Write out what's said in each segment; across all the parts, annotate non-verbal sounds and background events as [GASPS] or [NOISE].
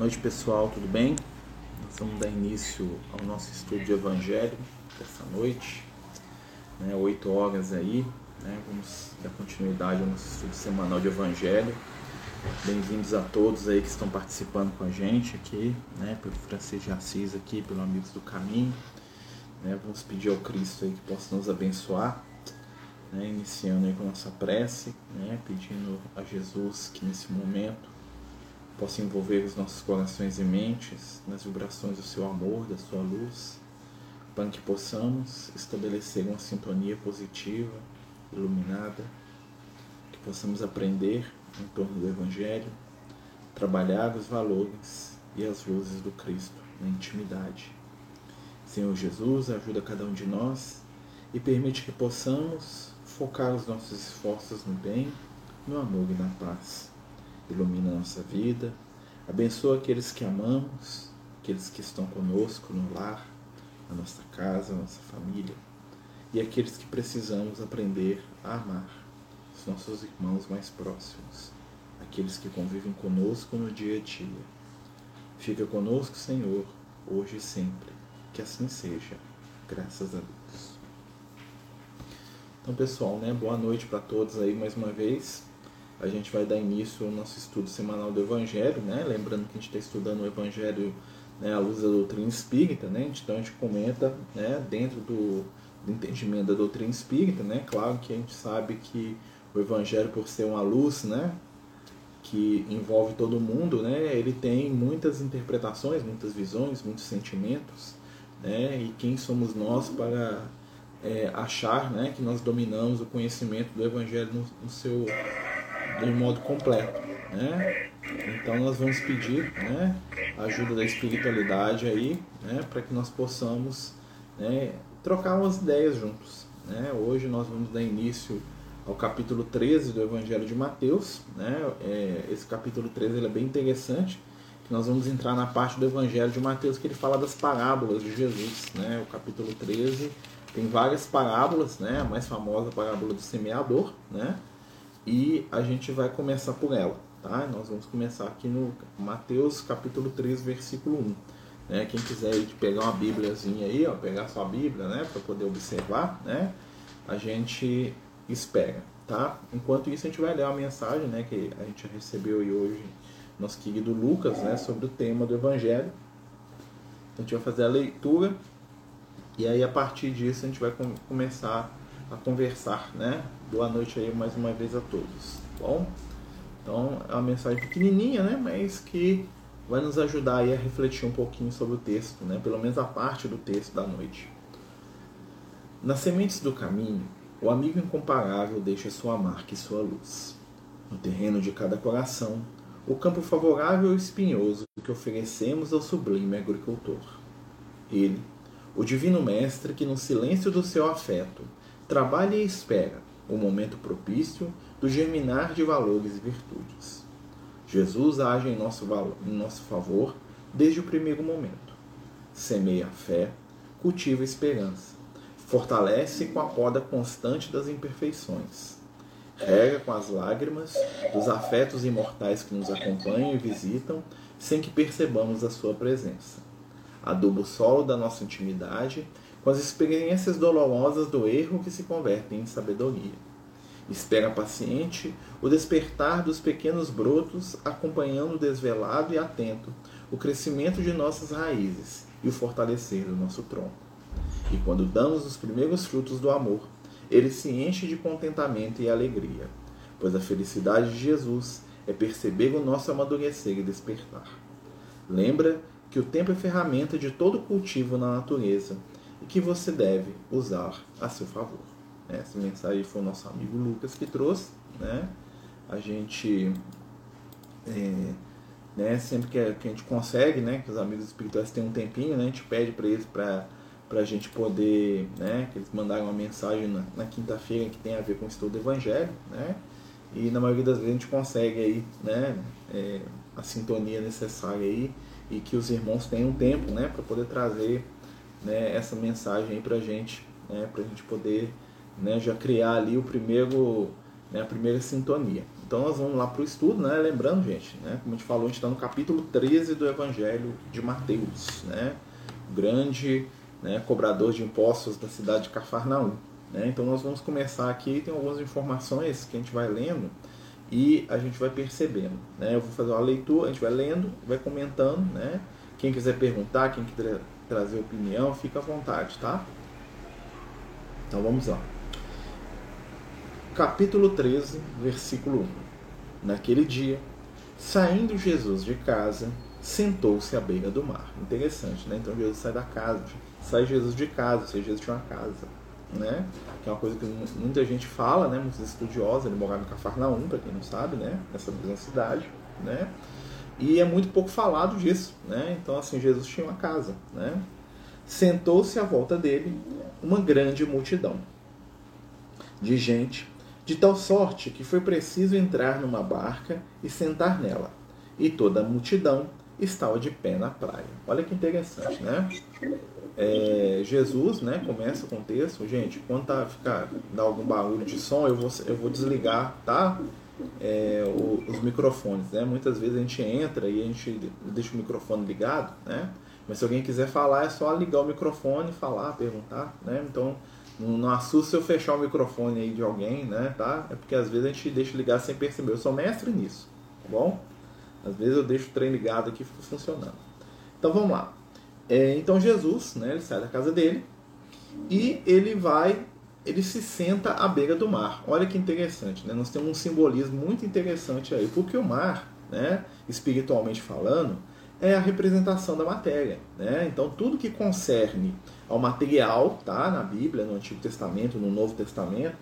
Noite, pessoal, tudo bem? Nós vamos dar início ao nosso estudo de Evangelho essa noite, né, 8 horas aí, né, vamos dar continuidade ao nosso estudo semanal de Evangelho. Bem-vindos a todos aí que estão participando com a gente aqui, né, pelo Francisco de Assis aqui, pelo Amigos do Caminho. Né, vamos pedir ao Cristo aí que possa nos abençoar, né, iniciando aí com a nossa prece, né, pedindo a Jesus que nesse momento possa envolver os nossos corações e mentes nas vibrações do seu amor, da sua luz, para que possamos estabelecer uma sintonia positiva, iluminada, que possamos aprender em torno do Evangelho, trabalhar os valores e as luzes do Cristo na intimidade. Senhor Jesus, ajuda cada um de nós e permite que possamos focar os nossos esforços no bem, no amor e na paz ilumina a nossa vida, abençoa aqueles que amamos, aqueles que estão conosco no lar, na nossa casa, na nossa família, e aqueles que precisamos aprender a amar, os nossos irmãos mais próximos, aqueles que convivem conosco no dia a dia. Fica conosco, Senhor, hoje e sempre. Que assim seja. Graças a Deus. Então, pessoal, né? Boa noite para todos aí mais uma vez a gente vai dar início ao nosso estudo semanal do Evangelho, né? Lembrando que a gente está estudando o Evangelho né, à luz da doutrina espírita, né? Então a gente comenta, né, dentro do, do entendimento da doutrina espírita, né? Claro que a gente sabe que o Evangelho, por ser uma luz, né? Que envolve todo mundo, né? Ele tem muitas interpretações, muitas visões, muitos sentimentos, né? E quem somos nós para é, achar, né? Que nós dominamos o conhecimento do Evangelho no, no seu de modo completo. Né? Então nós vamos pedir né, a ajuda da espiritualidade aí, né, para que nós possamos né, trocar umas ideias juntos. Né? Hoje nós vamos dar início ao capítulo 13 do Evangelho de Mateus. Né? É, esse capítulo 13 ele é bem interessante, nós vamos entrar na parte do Evangelho de Mateus que ele fala das parábolas de Jesus. Né? O capítulo 13 tem várias parábolas, né? a mais famosa a parábola do semeador, né? E a gente vai começar por ela. Tá? Nós vamos começar aqui no Mateus capítulo 3, versículo 1. Né? Quem quiser ir pegar uma bíbliazinha aí, ó, pegar sua bíblia né? para poder observar, né? a gente espera. Tá? Enquanto isso, a gente vai ler a mensagem né? que a gente recebeu aí hoje, nosso querido Lucas, né? sobre o tema do Evangelho. A gente vai fazer a leitura e aí a partir disso a gente vai com começar a conversar, né? Boa noite aí mais uma vez a todos, tá bom? Então é uma mensagem pequenininha, né? Mas que vai nos ajudar aí a refletir um pouquinho sobre o texto, né? Pelo menos a parte do texto da noite. Nas sementes do caminho, o amigo incomparável deixa sua marca e sua luz. No terreno de cada coração, o campo favorável e espinhoso que oferecemos ao sublime agricultor. Ele, o divino mestre que no silêncio do seu afeto trabalha e espera o momento propício do germinar de valores e virtudes. Jesus age em nosso, em nosso favor desde o primeiro momento. Semeia a fé, cultiva a esperança, fortalece com a poda constante das imperfeições, rega com as lágrimas dos afetos imortais que nos acompanham e visitam sem que percebamos a sua presença. Aduba o solo da nossa intimidade com as experiências dolorosas do erro que se convertem em sabedoria. Espera paciente o despertar dos pequenos brotos, acompanhando desvelado e atento o crescimento de nossas raízes e o fortalecer do nosso tronco. E quando damos os primeiros frutos do amor, ele se enche de contentamento e alegria, pois a felicidade de Jesus é perceber o nosso amadurecer e despertar. Lembra que o tempo é ferramenta de todo cultivo na natureza e que você deve usar a seu favor. Essa mensagem foi o nosso amigo Lucas que trouxe. Né? A gente, é, né, sempre que a, que a gente consegue, né, que os amigos espirituais têm um tempinho, né, a gente pede para eles para para a gente poder, né, que eles mandaram uma mensagem na, na quinta-feira que tem a ver com o estudo do Evangelho, né, e na maioria das vezes a gente consegue aí, né, é, a sintonia necessária aí e que os irmãos tenham tempo, né, para poder trazer né, essa mensagem aí para a gente, né, para a gente poder né, já criar ali o primeiro, né, a primeira sintonia. Então nós vamos lá para o estudo, né? Lembrando, gente, né? Como a gente falou, a gente está no capítulo 13 do Evangelho de Mateus, né? O grande né, cobrador de impostos da cidade de Cafarnaum. Né? Então nós vamos começar aqui, tem algumas informações que a gente vai lendo e a gente vai percebendo. Né? Eu vou fazer uma leitura, a gente vai lendo, vai comentando. Né? Quem quiser perguntar, quem quiser trazer opinião, fica à vontade, tá? Então vamos lá. Capítulo 13, versículo 1. Naquele dia, saindo Jesus de casa, sentou-se à beira do mar. Interessante, né? Então Jesus sai da casa, sai Jesus de casa, ou seja, Jesus tinha uma casa, né? Que é uma coisa que muita gente fala, né? Muitos estudiosos, ele morava em Cafarnaum, para quem não sabe, né? Nessa mesma cidade, né? E é muito pouco falado disso, né? Então, assim, Jesus tinha uma casa, né? Sentou-se à volta dele uma grande multidão de gente, de tal sorte que foi preciso entrar numa barca e sentar nela. E toda a multidão estava de pé na praia. Olha que interessante, né? É, Jesus, né? Começa o contexto, gente. Quando tá, ficar, dá algum barulho de som, eu vou, eu vou desligar, tá? É, o, os microfones, né? Muitas vezes a gente entra e a gente deixa o microfone ligado, né? Mas se alguém quiser falar, é só ligar o microfone, falar, perguntar, né? Então não, não assusta eu fechar o microfone aí de alguém, né? Tá? É porque às vezes a gente deixa ligar sem perceber. Eu sou mestre nisso, tá bom? Às vezes eu deixo o trem ligado aqui e fica funcionando. Então vamos lá. É, então Jesus, né, ele sai da casa dele e ele vai, ele se senta à beira do mar. Olha que interessante, né? Nós temos um simbolismo muito interessante aí, porque o mar, né, espiritualmente falando, é a representação da matéria, né? Então tudo que concerne ao material, tá, na Bíblia, no Antigo Testamento, no Novo Testamento,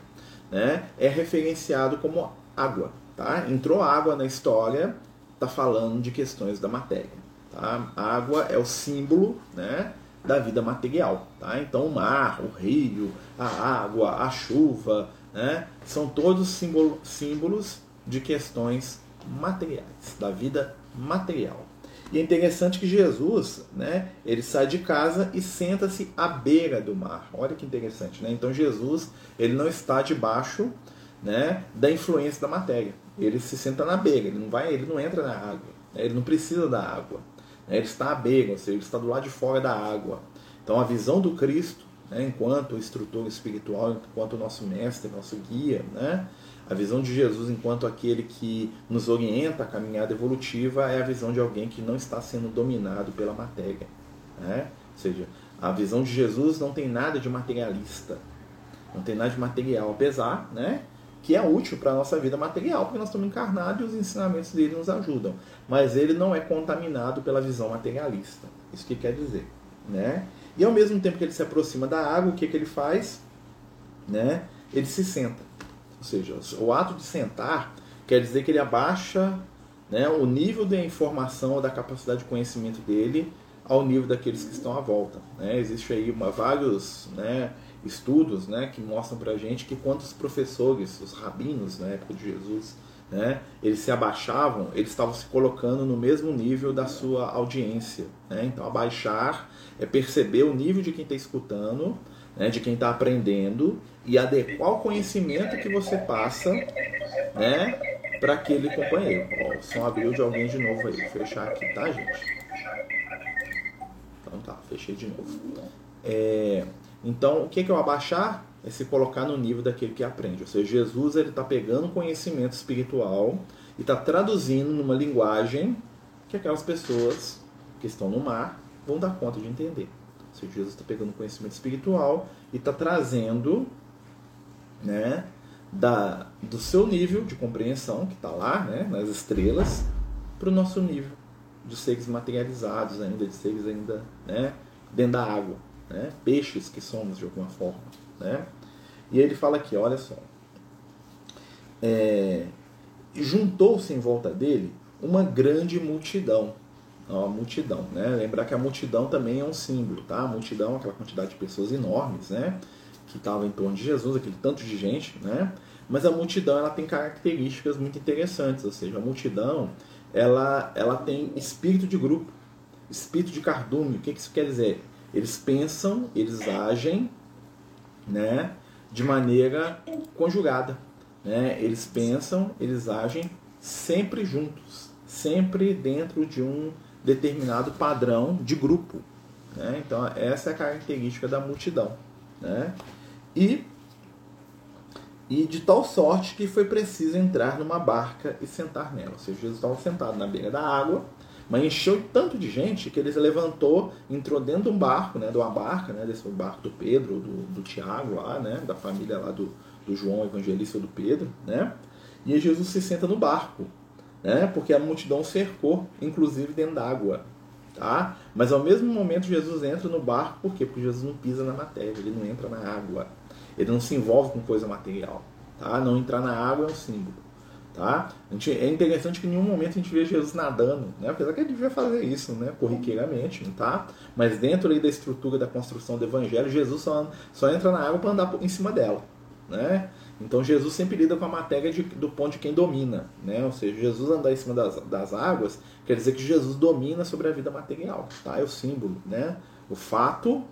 né, é referenciado como água, tá? Entrou água na história, está falando de questões da matéria. Tá? Água é o símbolo né, da vida material. Tá? Então, o mar, o rio, a água, a chuva, né, são todos símbolo, símbolos de questões materiais, da vida material. E é interessante que Jesus, né, ele sai de casa e senta-se à beira do mar. Olha que interessante, né? Então Jesus, ele não está debaixo, né, da influência da matéria. Ele se senta na beira, ele não vai, ele não entra na água, né? ele não precisa da água. Né? Ele está à beira, ou seja, ele está do lado de fora da água. Então a visão do Cristo, né, enquanto instrutor espiritual, enquanto nosso mestre, nosso guia, né, a visão de Jesus enquanto aquele que nos orienta a caminhada evolutiva é a visão de alguém que não está sendo dominado pela matéria. Né? Ou seja, a visão de Jesus não tem nada de materialista, não tem nada de material, apesar né, que é útil para a nossa vida material, porque nós estamos encarnados e os ensinamentos dele nos ajudam. Mas ele não é contaminado pela visão materialista. Isso que quer dizer. Né? E ao mesmo tempo que ele se aproxima da água, o que, que ele faz? Né? Ele se senta. Ou seja, o ato de sentar quer dizer que ele abaixa né, o nível de informação ou da capacidade de conhecimento dele ao nível daqueles que estão à volta. Né? Existe aí uma, vários né, estudos né, que mostram para a gente que quando os professores, os rabinos na época de Jesus, né, eles se abaixavam, eles estavam se colocando no mesmo nível da sua audiência. Né? Então, abaixar é perceber o nível de quem está escutando, né, de quem está aprendendo e adequar o conhecimento que você passa né, para aquele companheiro. Ó, o som abriu de alguém de novo aí. Vou fechar aqui, tá, gente? Então tá, fechei de novo. É, então, o que é, o abaixar? É se colocar no nível daquele que aprende. Ou seja, Jesus está pegando conhecimento espiritual e está traduzindo numa linguagem que aquelas pessoas que estão no mar vão dar conta de entender. Ou seja, Jesus está pegando conhecimento espiritual e está trazendo né, da, do seu nível de compreensão, que está lá né, nas estrelas, para o nosso nível de seres materializados ainda, de seres ainda né, dentro da água né? peixes que somos de alguma forma. Né? E ele fala aqui, olha só. É, Juntou-se em volta dele uma grande multidão. Uma multidão, né? Lembrar que a multidão também é um símbolo, tá? A multidão, aquela quantidade de pessoas enormes, né? Que estavam em torno de Jesus, aquele tanto de gente, né? Mas a multidão ela tem características muito interessantes, ou seja, a multidão ela, ela tem espírito de grupo, espírito de cardume. O que isso quer dizer? Eles pensam, eles agem né, de maneira conjugada. né, eles pensam, eles agem sempre juntos, sempre dentro de um determinado padrão de grupo. Né? Então, essa é a característica da multidão. Né? E, e de tal sorte que foi preciso entrar numa barca e sentar nela. Ou seja, Jesus estava sentado na beira da água, mas encheu tanto de gente que ele se levantou, entrou dentro de um barco, né, de uma barca, né, desse barco do Pedro, do, do Tiago lá, né, da família lá do, do João Evangelista do Pedro, né, e Jesus se senta no barco, né, porque a multidão cercou, inclusive dentro d'água, tá? Mas ao mesmo momento Jesus entra no barco, por quê? Porque Jesus não pisa na matéria, ele não entra na água, ele não se envolve com coisa material, tá? Não entrar na água é um símbolo. Tá? Gente, é interessante que em nenhum momento a gente vê Jesus nadando, né? apesar que ele devia fazer isso né? corriqueiramente, tá? mas dentro aí da estrutura da construção do evangelho, Jesus só, só entra na água para andar em cima dela. Né? Então Jesus sempre lida com a matéria de, do ponto de quem domina. Né? Ou seja, Jesus andar em cima das, das águas quer dizer que Jesus domina sobre a vida material. Tá? É o símbolo. Né? O fato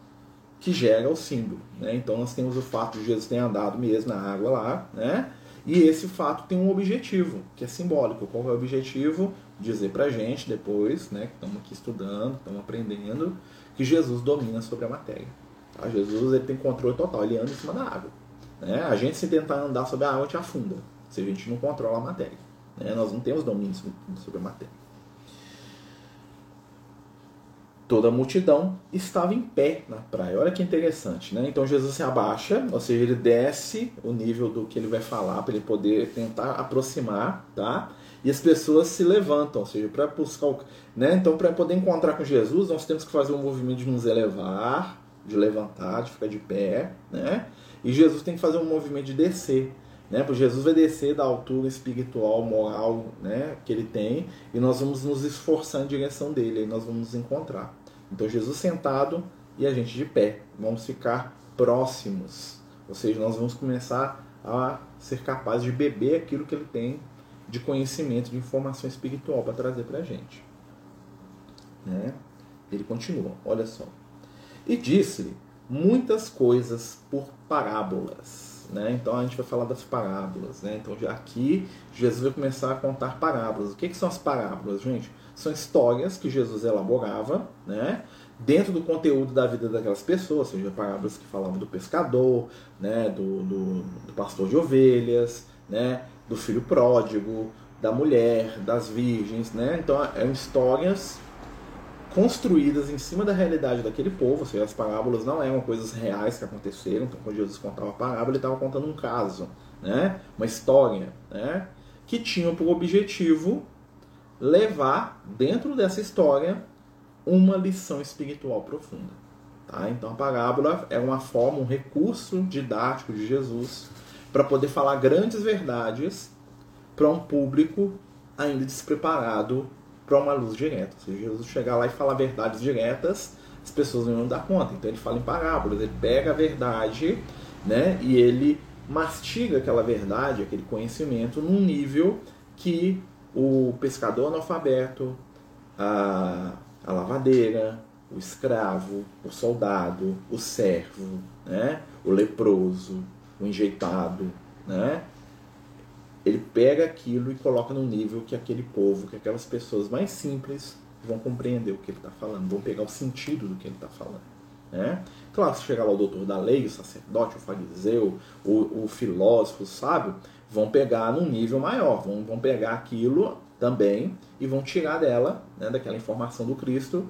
que gera o símbolo. Né? Então nós temos o fato de Jesus ter andado mesmo na água lá, né? E esse fato tem um objetivo, que é simbólico. Qual é o objetivo? Dizer pra gente depois, né, que estamos aqui estudando, estamos aprendendo, que Jesus domina sobre a matéria. Tá? Jesus ele tem controle total, ele anda em cima da água. Né? A gente, se tentar andar sobre a água, te afunda, se a gente não controla a matéria. Né? Nós não temos domínio sobre a matéria. Toda a multidão estava em pé na praia. Olha que interessante, né? Então Jesus se abaixa, ou seja, ele desce o nível do que ele vai falar para ele poder tentar aproximar, tá? E as pessoas se levantam, ou seja, para buscar, o... né? Então para poder encontrar com Jesus, nós temos que fazer um movimento de nos elevar, de levantar, de ficar de pé, né? E Jesus tem que fazer um movimento de descer. Né? Porque Jesus vai descer da altura espiritual, moral né, que ele tem e nós vamos nos esforçar em direção dele, aí nós vamos nos encontrar. Então Jesus sentado e a gente de pé, vamos ficar próximos, ou seja, nós vamos começar a ser capazes de beber aquilo que ele tem de conhecimento, de informação espiritual para trazer para a gente. Né? Ele continua, olha só. E disse-lhe muitas coisas por parábolas né? Então a gente vai falar das parábolas. Né? Então aqui Jesus vai começar a contar parábolas. O que, que são as parábolas, gente? São histórias que Jesus elaborava né? dentro do conteúdo da vida daquelas pessoas, ou seja, parábolas que falavam do pescador, né? do, do, do pastor de ovelhas, né? do filho pródigo, da mulher, das virgens. Né? Então eram histórias construídas em cima da realidade daquele povo, ou seja, as parábolas não eram coisas reais que aconteceram, então quando Jesus contava a parábola, ele estava contando um caso, né? uma história, né? que tinha por objetivo levar dentro dessa história uma lição espiritual profunda. Tá? Então a parábola é uma forma, um recurso didático de Jesus para poder falar grandes verdades para um público ainda despreparado para uma luz direta. Se Jesus chegar lá e falar verdades diretas, as pessoas não vão dar conta. Então ele fala em parábolas, ele pega a verdade né, e ele mastiga aquela verdade, aquele conhecimento, num nível que o pescador analfabeto, a, a lavadeira, o escravo, o soldado, o servo, né, o leproso, o enjeitado, né, ele pega aquilo e coloca no nível que aquele povo, que aquelas pessoas mais simples vão compreender o que ele está falando, vão pegar o sentido do que ele está falando. Né? Claro, se chegar lá o doutor da lei, o sacerdote, o fariseu, o, o filósofo, o sábio, vão pegar num nível maior, vão, vão pegar aquilo também e vão tirar dela, né, daquela informação do Cristo,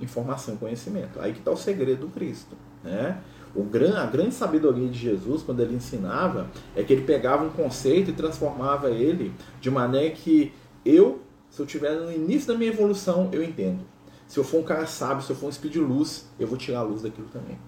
informação e conhecimento. Aí que está o segredo do Cristo. Né? O gran, a grande sabedoria de Jesus, quando ele ensinava, é que ele pegava um conceito e transformava ele de maneira que eu, se eu estiver no início da minha evolução, eu entendo. Se eu for um cara sábio, se eu for um espírito de luz, eu vou tirar a luz daquilo também.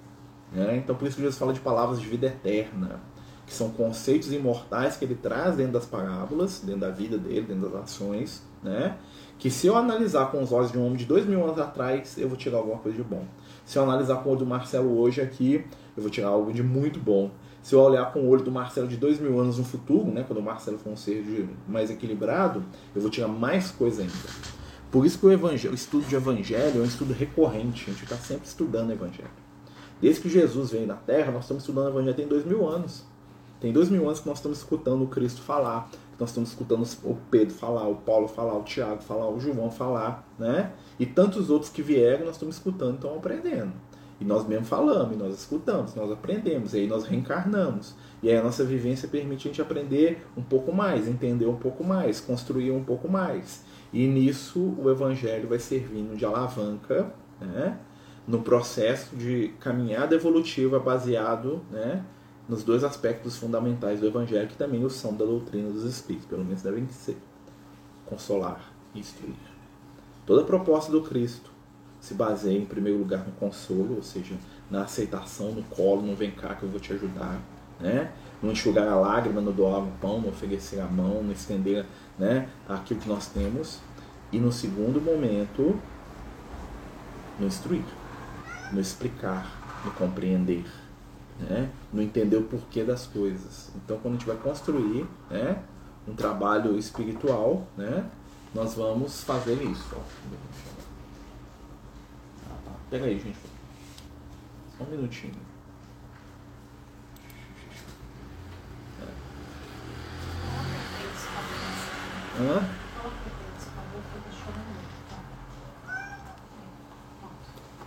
Né? Então, por isso que Jesus fala de palavras de vida eterna, que são conceitos imortais que ele traz dentro das parábolas, dentro da vida dele, dentro das ações, né? que se eu analisar com os olhos de um homem de dois mil anos atrás, eu vou tirar alguma coisa de bom. Se eu analisar com o olho do Marcelo hoje aqui, eu vou tirar algo de muito bom. Se eu olhar com o olho do Marcelo de dois mil anos no futuro, né, quando o Marcelo for um ser mais equilibrado, eu vou tirar mais coisa ainda. Por isso que o, evangelho, o estudo de evangelho é um estudo recorrente, a gente está sempre estudando evangelho. Desde que Jesus veio na Terra, nós estamos estudando evangelho tem dois mil anos. Tem dois mil anos que nós estamos escutando o Cristo falar, nós estamos escutando o Pedro falar, o Paulo falar, o Tiago falar, o João falar, né? E tantos outros que vieram, nós estamos escutando, estamos aprendendo. E nós mesmo falamos, e nós escutamos, nós aprendemos, e aí nós reencarnamos. E aí a nossa vivência permite a gente aprender um pouco mais, entender um pouco mais, construir um pouco mais. E nisso o Evangelho vai servindo de alavanca, né? no processo de caminhada evolutiva baseado né, nos dois aspectos fundamentais do Evangelho, que também são da doutrina dos Espíritos, pelo menos devem ser: consolar e instruir. Toda proposta do Cristo se baseia, em primeiro lugar, no consolo, ou seja, na aceitação, no colo, no vem cá que eu vou te ajudar, né? no enxugar a lágrima, no doar o pão, no oferecer a mão, no estender né, aquilo que nós temos. E no segundo momento, no instruir, no explicar, no compreender, né? no entender o porquê das coisas. Então, quando a gente vai construir né, um trabalho espiritual, né, nós vamos fazer isso. Ah, tá. Pega aí, gente. Só um minutinho. Hã?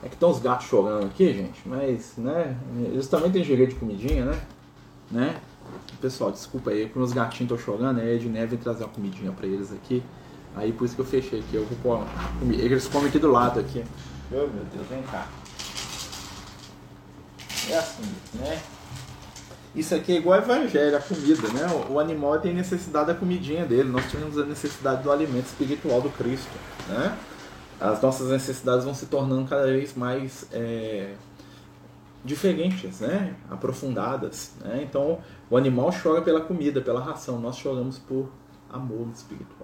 É que estão os gatos chorando aqui, gente, mas, né, eles também têm direito de comidinha, né? né? Pessoal, desculpa aí, quando os gatinhos estão chorando, aí a Ednei vem trazer uma comidinha pra eles aqui. Aí por isso que eu fechei aqui, eu vou Eles comem aqui do lado aqui. Meu Deus, vem cá. É assim, né? Isso aqui é igual evangelho, a comida, né? O animal tem necessidade da comidinha dele, nós temos a necessidade do alimento espiritual do Cristo, né? As nossas necessidades vão se tornando cada vez mais é, diferentes, né? Aprofundadas, né? Então, o animal chora pela comida, pela ração, nós choramos por amor espiritual.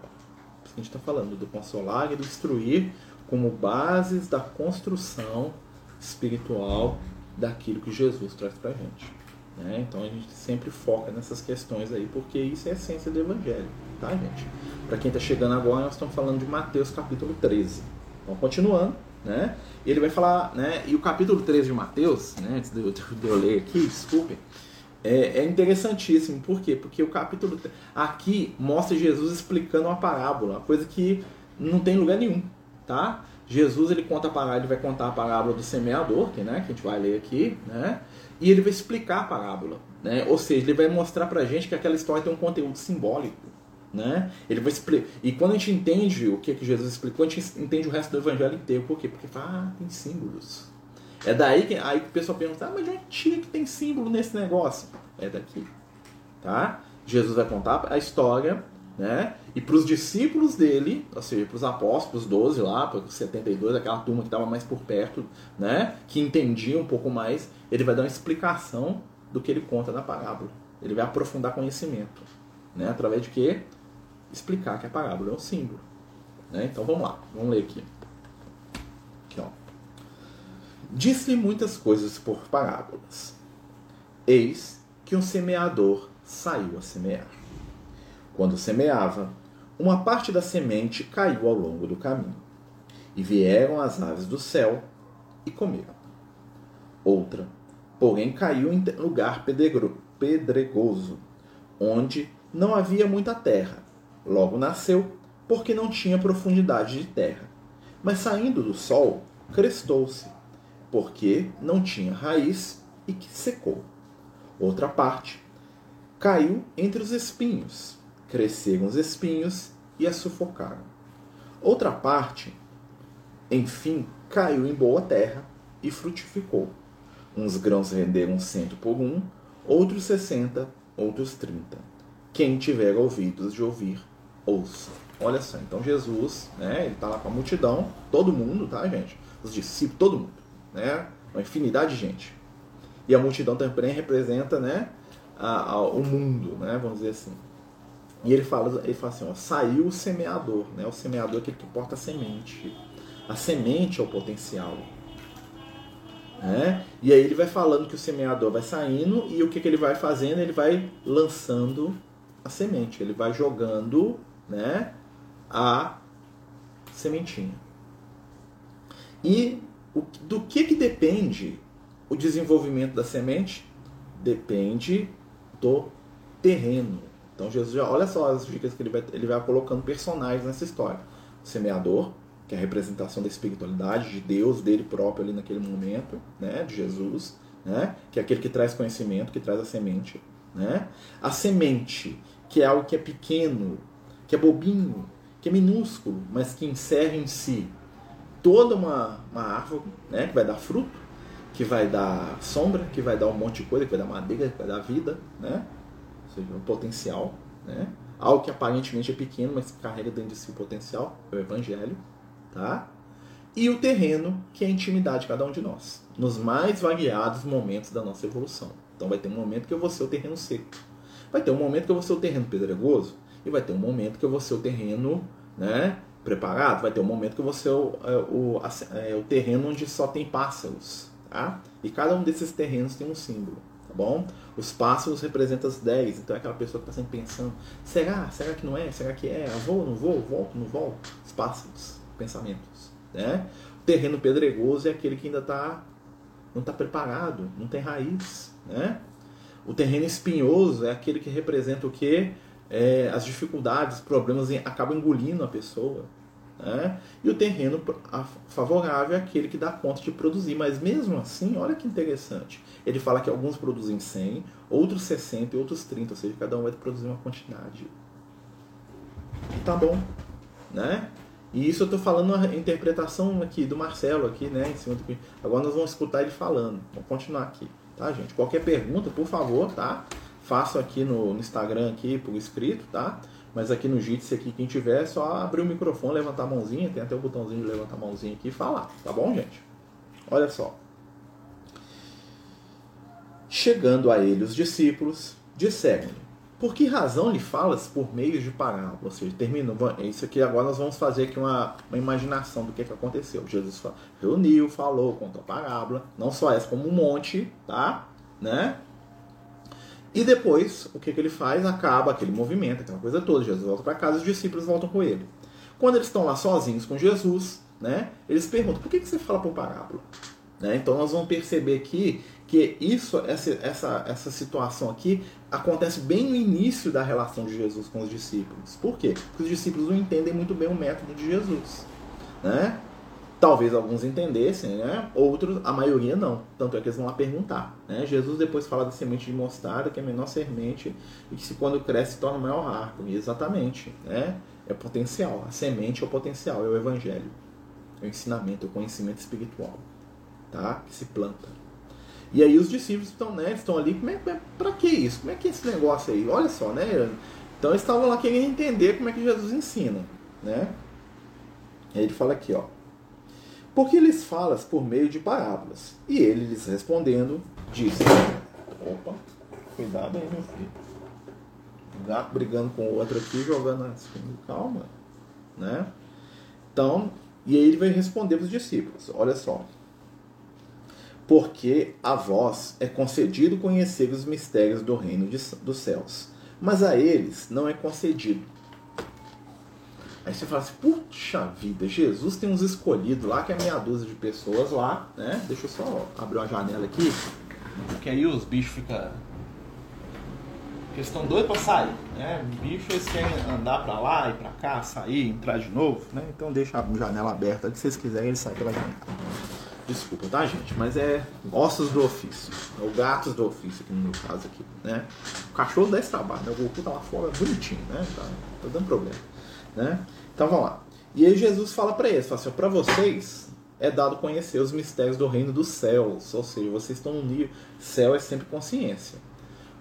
Que a gente está falando do consolar e do instruir como bases da construção espiritual daquilo que Jesus traz para a gente. Né? Então a gente sempre foca nessas questões aí, porque isso é a essência do Evangelho, tá, gente? Para quem está chegando agora, nós estamos falando de Mateus capítulo 13. Então, continuando, né? Ele vai falar, né? E o capítulo 13 de Mateus, né? Antes de eu, de eu ler aqui, desculpe, é, é, interessantíssimo. Por quê? Porque o capítulo aqui mostra Jesus explicando uma parábola, coisa que não tem lugar nenhum, tá? Jesus ele conta a parábola, ele vai contar a parábola do semeador, que, né, que a gente vai ler aqui, né? E ele vai explicar a parábola, né? Ou seja, ele vai mostrar pra gente que aquela história tem um conteúdo simbólico, né? Ele vai explicar. E quando a gente entende o que, que Jesus explicou, a gente entende o resto do evangelho inteiro. Por quê? Porque ah, tem símbolos. É daí que aí o pessoal pergunta, ah, mas onde tira que tem símbolo nesse negócio? É daqui. Tá? Jesus vai contar a história, né? E para os discípulos dele, ou seja, para os apóstolos, os 12 lá, para os 72, aquela turma que estava mais por perto, né? Que entendia um pouco mais, ele vai dar uma explicação do que ele conta na parábola. Ele vai aprofundar conhecimento. Né? Através de quê? Explicar que a parábola é um símbolo. Né? Então vamos lá, vamos ler aqui Disse-lhe muitas coisas por parábolas. Eis que um semeador saiu a semear. Quando semeava, uma parte da semente caiu ao longo do caminho, e vieram as aves do céu e comeram. Outra porém caiu em lugar pedregoso, onde não havia muita terra. Logo nasceu, porque não tinha profundidade de terra. Mas saindo do sol, crestou-se, porque não tinha raiz e que secou. Outra parte caiu entre os espinhos. Cresceram os espinhos e a sufocaram. Outra parte, enfim, caiu em boa terra e frutificou Uns grãos renderam cento por um, outros sessenta, outros trinta. Quem tiver ouvidos de ouvir, ouça. Olha só, então Jesus, né, ele está lá com a multidão, todo mundo, tá, gente? Os discípulos, todo mundo, né? Uma infinidade de gente. E a multidão também representa, né, a, a, o mundo, né, vamos dizer assim. E ele fala, ele fala assim, ó, saiu o semeador, né? O semeador é aquele que porta a semente. A semente é o potencial. Né? E aí ele vai falando que o semeador vai saindo e o que, que ele vai fazendo? Ele vai lançando a semente, ele vai jogando né, a sementinha. E do que, que depende o desenvolvimento da semente? Depende do terreno. Então Jesus já, olha só as dicas que ele vai, ele vai colocando personagens nessa história. O semeador, que é a representação da espiritualidade de Deus, dele próprio ali naquele momento, né, de Jesus, né, que é aquele que traz conhecimento, que traz a semente, né? A semente, que é algo que é pequeno, que é bobinho, que é minúsculo, mas que encerra em si toda uma, uma árvore, né, que vai dar fruto, que vai dar sombra, que vai dar um monte de coisa, que vai dar madeira, que vai dar vida, né? Ou seja, um potencial, né? Algo que aparentemente é pequeno, mas carrega dentro de si o potencial, é o evangelho, tá? E o terreno, que é a intimidade de cada um de nós, nos mais variados momentos da nossa evolução. Então vai ter um momento que eu vou ser o terreno seco. Vai ter um momento que eu vou ser o terreno pedregoso. E vai ter um momento que eu vou ser o terreno né, preparado. Vai ter um momento que vou ser o, é, o, é, o terreno onde só tem pássaros. Tá? E cada um desses terrenos tem um símbolo. Tá bom? Os pássaros representam as 10. Então é aquela pessoa que está sempre pensando: será? Será que não é? Será que é? Eu vou, não vou? Volto, não volto? Os pássaros, pensamentos. Né? O terreno pedregoso é aquele que ainda está não está preparado, não tem raiz. Né? O terreno espinhoso é aquele que representa o que? É, as dificuldades, problemas acabam engolindo a pessoa. Né? E o terreno favorável é aquele que dá conta de produzir. Mas mesmo assim, olha que interessante. Ele fala que alguns produzem 100, outros 60 e outros 30. Ou seja, cada um vai produzir uma quantidade. E tá bom. Né? E isso eu estou falando a interpretação aqui do Marcelo aqui, né? Em cima do... Agora nós vamos escutar ele falando. Vamos continuar aqui, tá, gente? Qualquer pergunta, por favor, tá? Faço aqui no, no Instagram aqui por escrito, tá? Mas aqui no Jitsi aqui, quem tiver, é só abrir o microfone, levantar a mãozinha, tem até o botãozinho de levantar a mãozinha aqui e falar, tá bom, gente? Olha só. Chegando a ele os discípulos, disseram-lhe por que razão lhe falas por meio de parábola? Ou seja, terminou. Isso aqui agora nós vamos fazer aqui uma, uma imaginação do que, que aconteceu. Jesus reuniu, falou, contou a parábola, não só essa, como um monte, tá? Né? E depois, o que, que ele faz? Acaba aquele movimento, aquela coisa toda. Jesus volta para casa e os discípulos voltam com ele. Quando eles estão lá sozinhos com Jesus, né? Eles perguntam: por que, que você fala por parábola? Né? Então nós vamos perceber aqui que isso, essa, essa, essa situação aqui acontece bem no início da relação de Jesus com os discípulos. Por quê? Porque os discípulos não entendem muito bem o método de Jesus. Né? Talvez alguns entendessem, né? outros, a maioria não. Tanto é que eles vão lá perguntar. Né? Jesus depois fala da semente de mostarda, que é a menor semente, e que se quando cresce se torna maior árvore. Exatamente. Né? É potencial. A semente é o potencial, é o evangelho. É o ensinamento, é o conhecimento espiritual. Tá? Que se planta. E aí os discípulos estão, né, estão ali, como é, é, pra que isso? Como é que é esse negócio aí? Olha só, né? Então eles estavam lá querendo entender como é que Jesus ensina, né? Aí ele fala aqui, ó. Porque eles falas por meio de parábolas. E ele lhes respondendo, disse: Opa, cuidado aí, meu filho. O gato brigando com o outro aqui, jogando assim, calma, né? Então, e aí ele vai responder para os discípulos: Olha só, porque a vós é concedido conhecer os mistérios do reino de, dos céus, mas a eles não é concedido. Aí você fala assim, puxa vida, Jesus tem uns escolhidos lá, que é meia dúzia de pessoas lá, né? Deixa eu só abrir uma janela aqui, porque aí os bichos ficam. Eles estão doidos para sair, né? Bichos eles querem andar para lá e para cá, sair, entrar de novo, né? Então deixa a janela aberta, que vocês quiserem eles saem pela janela. Desculpa, tá, gente? Mas é ossos do ofício. É o gatos do ofício aqui no meu caso aqui, né? O cachorro dá esse trabalho, né? O Goku tá lá fora bonitinho, né? Tá, tá dando problema, né? Então vamos lá. E aí Jesus fala para eles, fala assim, para vocês é dado conhecer os mistérios do reino dos céus, ou seja, vocês estão no nível, céu é sempre consciência.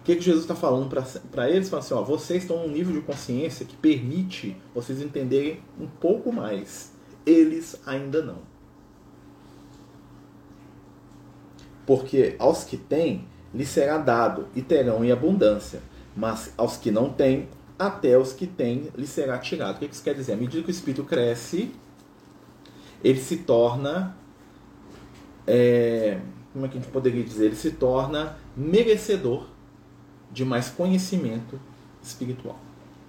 O que, que Jesus está falando para eles? Fala assim, ó, vocês estão num nível de consciência que permite vocês entenderem um pouco mais. Eles ainda não. porque aos que têm lhe será dado e terão em abundância, mas aos que não têm, até os que têm lhe será tirado. O que isso quer dizer? À medida que o espírito cresce, ele se torna. É, como é que a gente poderia dizer? Ele se torna merecedor de mais conhecimento espiritual.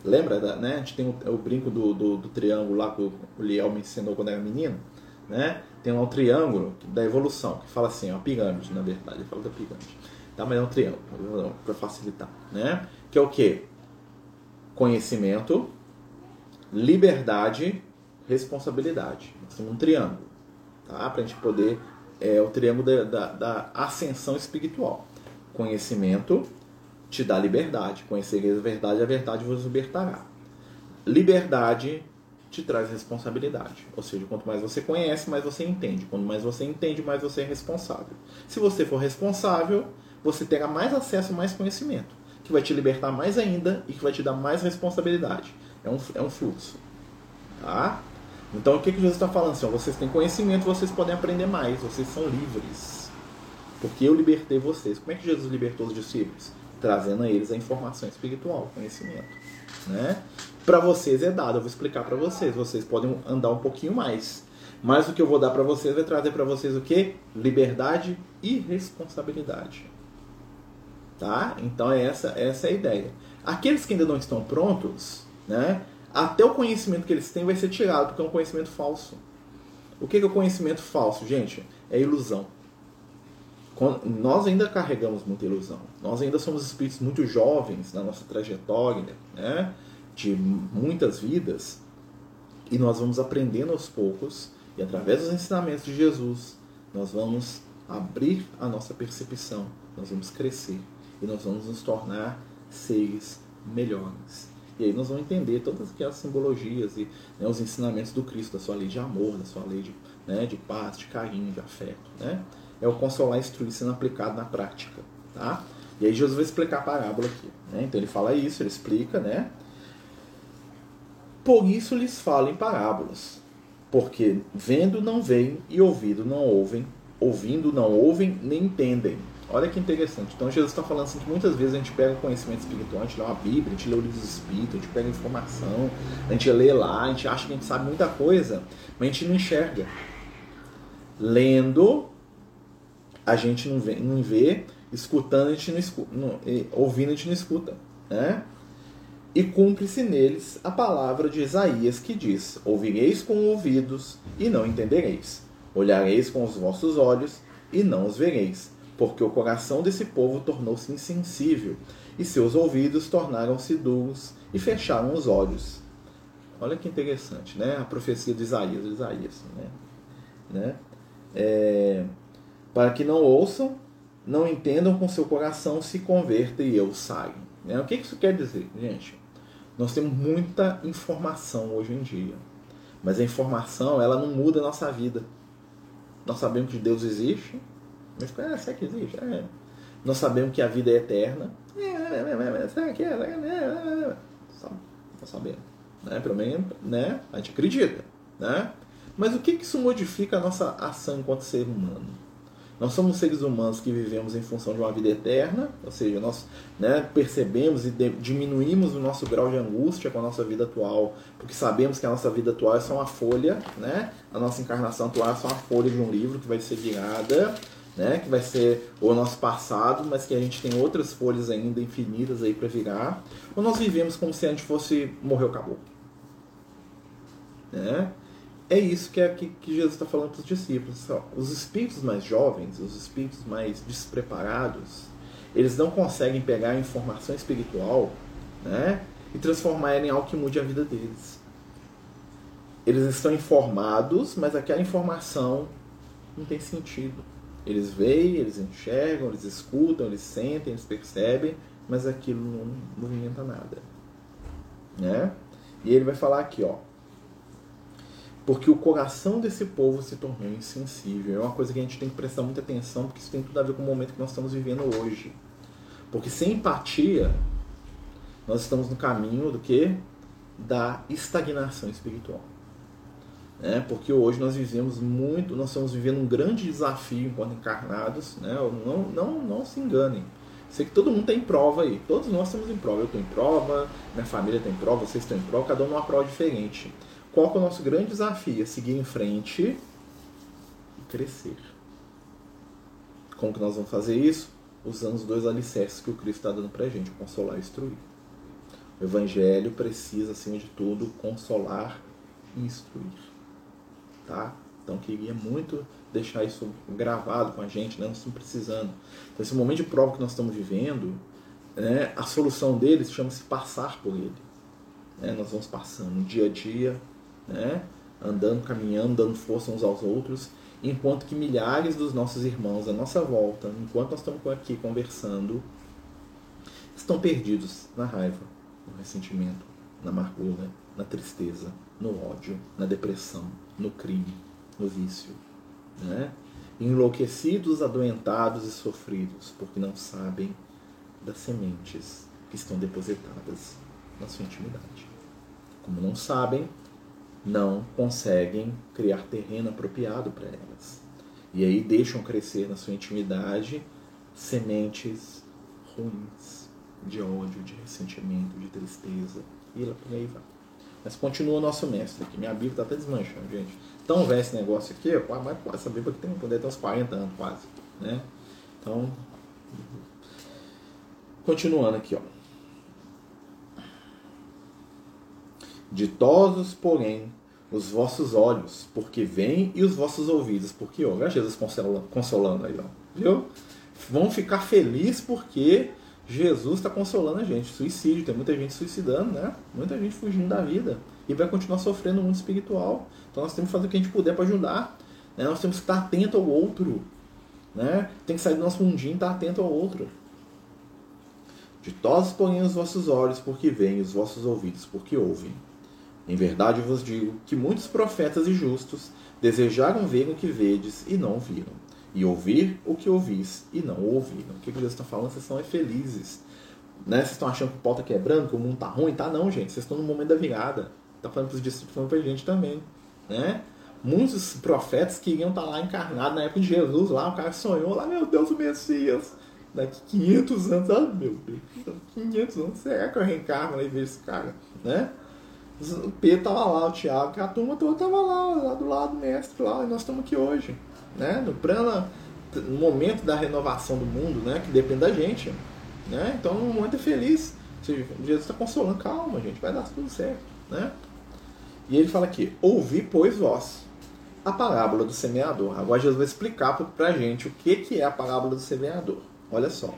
Lembra, da, né? A gente tem o, o brinco do, do, do, triângulo lá que o Liel me ensinou quando era menino, né? tem lá um triângulo da evolução, que fala assim, é uma pirâmide, na verdade, ele fala da pirâmide. tá? Mas é um triângulo, para facilitar, né? Que é o que? Conhecimento, liberdade, responsabilidade. Um triângulo, tá? Para a gente poder é o triângulo da, da, da, ascensão espiritual. Conhecimento te dá liberdade. Conhecereis a verdade, a verdade vos libertará. Liberdade te traz responsabilidade. Ou seja, quanto mais você conhece, mais você entende. Quanto mais você entende, mais você é responsável. Se você for responsável, você terá mais acesso, mais conhecimento, que vai te libertar mais ainda e que vai te dar mais responsabilidade. É um, é um fluxo. Tá? Então o que, que Jesus está falando? Assim, ó, vocês têm conhecimento, vocês podem aprender mais, vocês são livres. Porque eu libertei vocês. Como é que Jesus libertou os discípulos? Trazendo a eles a informação espiritual, conhecimento. Né? Para vocês é dado, eu vou explicar para vocês. Vocês podem andar um pouquinho mais. Mas o que eu vou dar para vocês vai trazer para vocês o que? Liberdade e responsabilidade. Tá? Então essa, essa é a ideia. Aqueles que ainda não estão prontos, né? até o conhecimento que eles têm vai ser tirado, porque é um conhecimento falso. O que é o conhecimento falso, gente? É ilusão. Nós ainda carregamos muita ilusão. Nós ainda somos espíritos muito jovens na nossa trajetória, né? de muitas vidas, e nós vamos aprendendo aos poucos, e através dos ensinamentos de Jesus, nós vamos abrir a nossa percepção, nós vamos crescer, e nós vamos nos tornar seres melhores. E aí nós vamos entender todas aquelas simbologias e né, os ensinamentos do Cristo, da sua lei de amor, da sua lei de, né, de paz, de carinho, de afeto. Né? É o consolar e instruir sendo aplicado na prática. Tá? E aí Jesus vai explicar a parábola aqui. Né? Então ele fala isso, ele explica, né? Por isso lhes falo em parábolas, porque vendo não veem e ouvindo não ouvem, ouvindo não ouvem nem entendem. Olha que interessante. Então Jesus está falando assim que muitas vezes a gente pega conhecimento espiritual, a gente lê uma Bíblia, a gente lê o livro dos Espíritos, a gente pega informação, a gente lê lá, a gente acha que a gente sabe muita coisa, mas a gente não enxerga. Lendo, a gente não vê, não vê escutando, a gente não escuta, não, ouvindo, a gente não escuta. Né? E cumpre-se neles a palavra de Isaías que diz: Ouvireis com ouvidos e não entendereis, olhareis com os vossos olhos e não os vereis porque o coração desse povo tornou-se insensível, e seus ouvidos tornaram-se duros, e fecharam os olhos. Olha que interessante, né? A profecia de Isaías, de Isaías, né? né? É, para que não ouçam, não entendam com seu coração, se convertam e eu saio. Né? O que isso quer dizer, gente? Nós temos muita informação hoje em dia, mas a informação ela não muda a nossa vida. Nós sabemos que Deus existe, mas é, será que existe? É. Nós sabemos que a vida é eterna. É, será que é? Nós sabemos. Né? Pelo menos né? a gente acredita. Né? Mas o que, que isso modifica a nossa ação enquanto ser humano? Nós somos seres humanos que vivemos em função de uma vida eterna, ou seja, nós né, percebemos e diminuímos o nosso grau de angústia com a nossa vida atual, porque sabemos que a nossa vida atual é só uma folha, né? a nossa encarnação atual é só uma folha de um livro que vai ser virada né, que vai ser o nosso passado, mas que a gente tem outras folhas ainda infinitas aí para virar, ou nós vivemos como se a gente fosse morreu, acabou. Né? É isso que, é, que, que Jesus está falando para os discípulos. Os espíritos mais jovens, os espíritos mais despreparados, eles não conseguem pegar a informação espiritual né, e transformar ela em algo que mude a vida deles. Eles estão informados, mas aquela informação não tem sentido. Eles veem, eles enxergam, eles escutam, eles sentem, eles percebem, mas aquilo não movimenta nada. Né? E ele vai falar aqui, ó. Porque o coração desse povo se tornou insensível. É uma coisa que a gente tem que prestar muita atenção, porque isso tem tudo a ver com o momento que nós estamos vivendo hoje. Porque sem empatia, nós estamos no caminho do que? Da estagnação espiritual. Né? Porque hoje nós vivemos muito, nós estamos vivendo um grande desafio enquanto encarnados. Né? Não, não, não se enganem. Sei que todo mundo tem prova aí. Todos nós estamos em prova. Eu estou em prova, minha família tem prova, vocês estão em prova, cada um numa prova diferente. Qual é o nosso grande desafio? É seguir em frente e crescer. Como que nós vamos fazer isso? Usando os dois alicerces que o Cristo está dando para a gente, consolar e instruir. O Evangelho precisa, acima de tudo, consolar e instruir tá? Então queria muito deixar isso gravado com a gente, né? nós estamos precisando. Então esse momento de prova que nós estamos vivendo, né? a solução deles chama-se passar por ele. Né? Nós vamos passando dia a dia, né? andando, caminhando, dando força uns aos outros, enquanto que milhares dos nossos irmãos à nossa volta, enquanto nós estamos aqui conversando, estão perdidos na raiva, no ressentimento, na amargura, na tristeza, no ódio, na depressão, no crime, no vício. Né? Enlouquecidos, adoentados e sofridos, porque não sabem das sementes que estão depositadas na sua intimidade. Como não sabem, não conseguem criar terreno apropriado para elas. E aí deixam crescer na sua intimidade sementes ruins de ódio, de ressentimento, de tristeza. E por aí vai. Mas continua o nosso mestre aqui. Minha Bíblia está até desmanchando, gente. Tão velho esse negócio aqui, mas essa Bíblia aqui tem poder ter uns 40 anos quase. Né? Então, continuando aqui, ó. Ditosos, porém, os vossos olhos, porque vêm, e os vossos ouvidos, porque ouvem. Olha Jesus consolando, consolando aí, ó. Viu? Vão ficar felizes porque Jesus está consolando a gente. Suicídio, tem muita gente suicidando, né? Muita gente fugindo da vida. E vai continuar sofrendo no mundo espiritual. Então nós temos que fazer o que a gente puder para ajudar. Né? Nós temos que estar atento ao outro. Né? Tem que sair do nosso mundinho e estar atento ao outro. Ditosos, porém, os vossos olhos, porque veem, os vossos ouvidos, porque ouvem. Em verdade vos digo que muitos profetas e justos desejaram ver o que vedes e não viram e ouvir o que ouvis e não ouviram. O que Deus está falando? Vocês são felizes. Né? Vocês estão achando que o pau está quebrando, que o mundo está ruim? Tá não, gente. Vocês estão no momento da virada. Está falando para os discípulos, falando para a gente também. Né? Muitos profetas queriam estar tá lá encarnados na época de Jesus, lá o cara sonhou lá, meu Deus, o Messias. Daqui 500 anos, ah, meu Deus, 500 anos, será que eu reencarno e vejo esse cara? Né? O Pedro estava lá, o Tiago, a turma toda estava lá, lá do lado do mestre, lá, e nós estamos aqui hoje né? No plano, no momento da renovação do mundo, né? Que depende da gente, né? Então, um momento é feliz. Jesus está consolando, calma, gente, vai dar tudo certo, né? E ele fala aqui: ouvi, pois vós, a parábola do semeador. Agora Jesus vai explicar para a gente o que, que é a parábola do semeador. Olha só.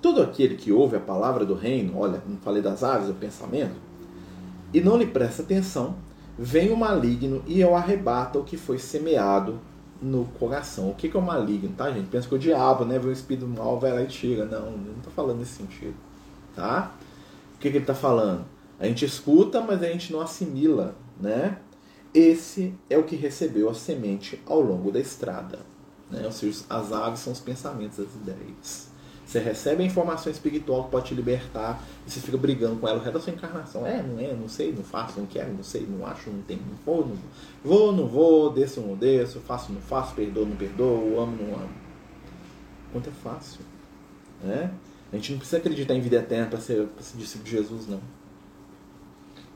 Todo aquele que ouve a palavra do reino, olha, não falei das aves, o pensamento, e não lhe presta atenção, vem o maligno e o arrebata o que foi semeado no coração. O que, que é o maligno, tá, gente? Pensa que o diabo, né? Vê o espírito mal, vai lá e tira. Não, não tô falando nesse sentido, tá? O que, que ele tá falando? A gente escuta, mas a gente não assimila, né? Esse é o que recebeu a semente ao longo da estrada. Né? Ou seja, as aves são os pensamentos, as ideias. Você recebe a informação espiritual que pode te libertar e você fica brigando com ela o resto da sua encarnação. É, não é, não sei, não faço, não quero, não sei, não acho, não tenho, não vou, não vou, não vou, desço, não desço, faço, não faço, perdoo, não perdoo, amo, não amo. Quanto é fácil. Né? A gente não precisa acreditar em vida eterna para ser, ser discípulo de Jesus, não.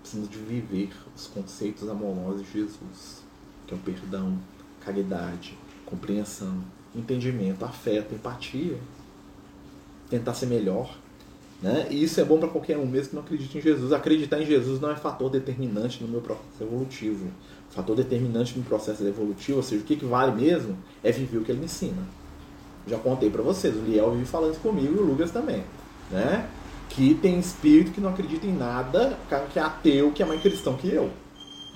Precisamos de viver os conceitos amorosos de Jesus, que é o perdão, caridade, compreensão, entendimento, afeto, empatia tentar ser melhor. Né? E isso é bom para qualquer um, mesmo que não acredite em Jesus. Acreditar em Jesus não é fator determinante no meu processo evolutivo. Fator determinante no processo evolutivo, ou seja, o que, que vale mesmo, é viver o que ele me ensina. Já contei para vocês, o Liel vive falando isso comigo e o Lucas também. Né? Que tem espírito que não acredita em nada, que é ateu, que é mais cristão que eu.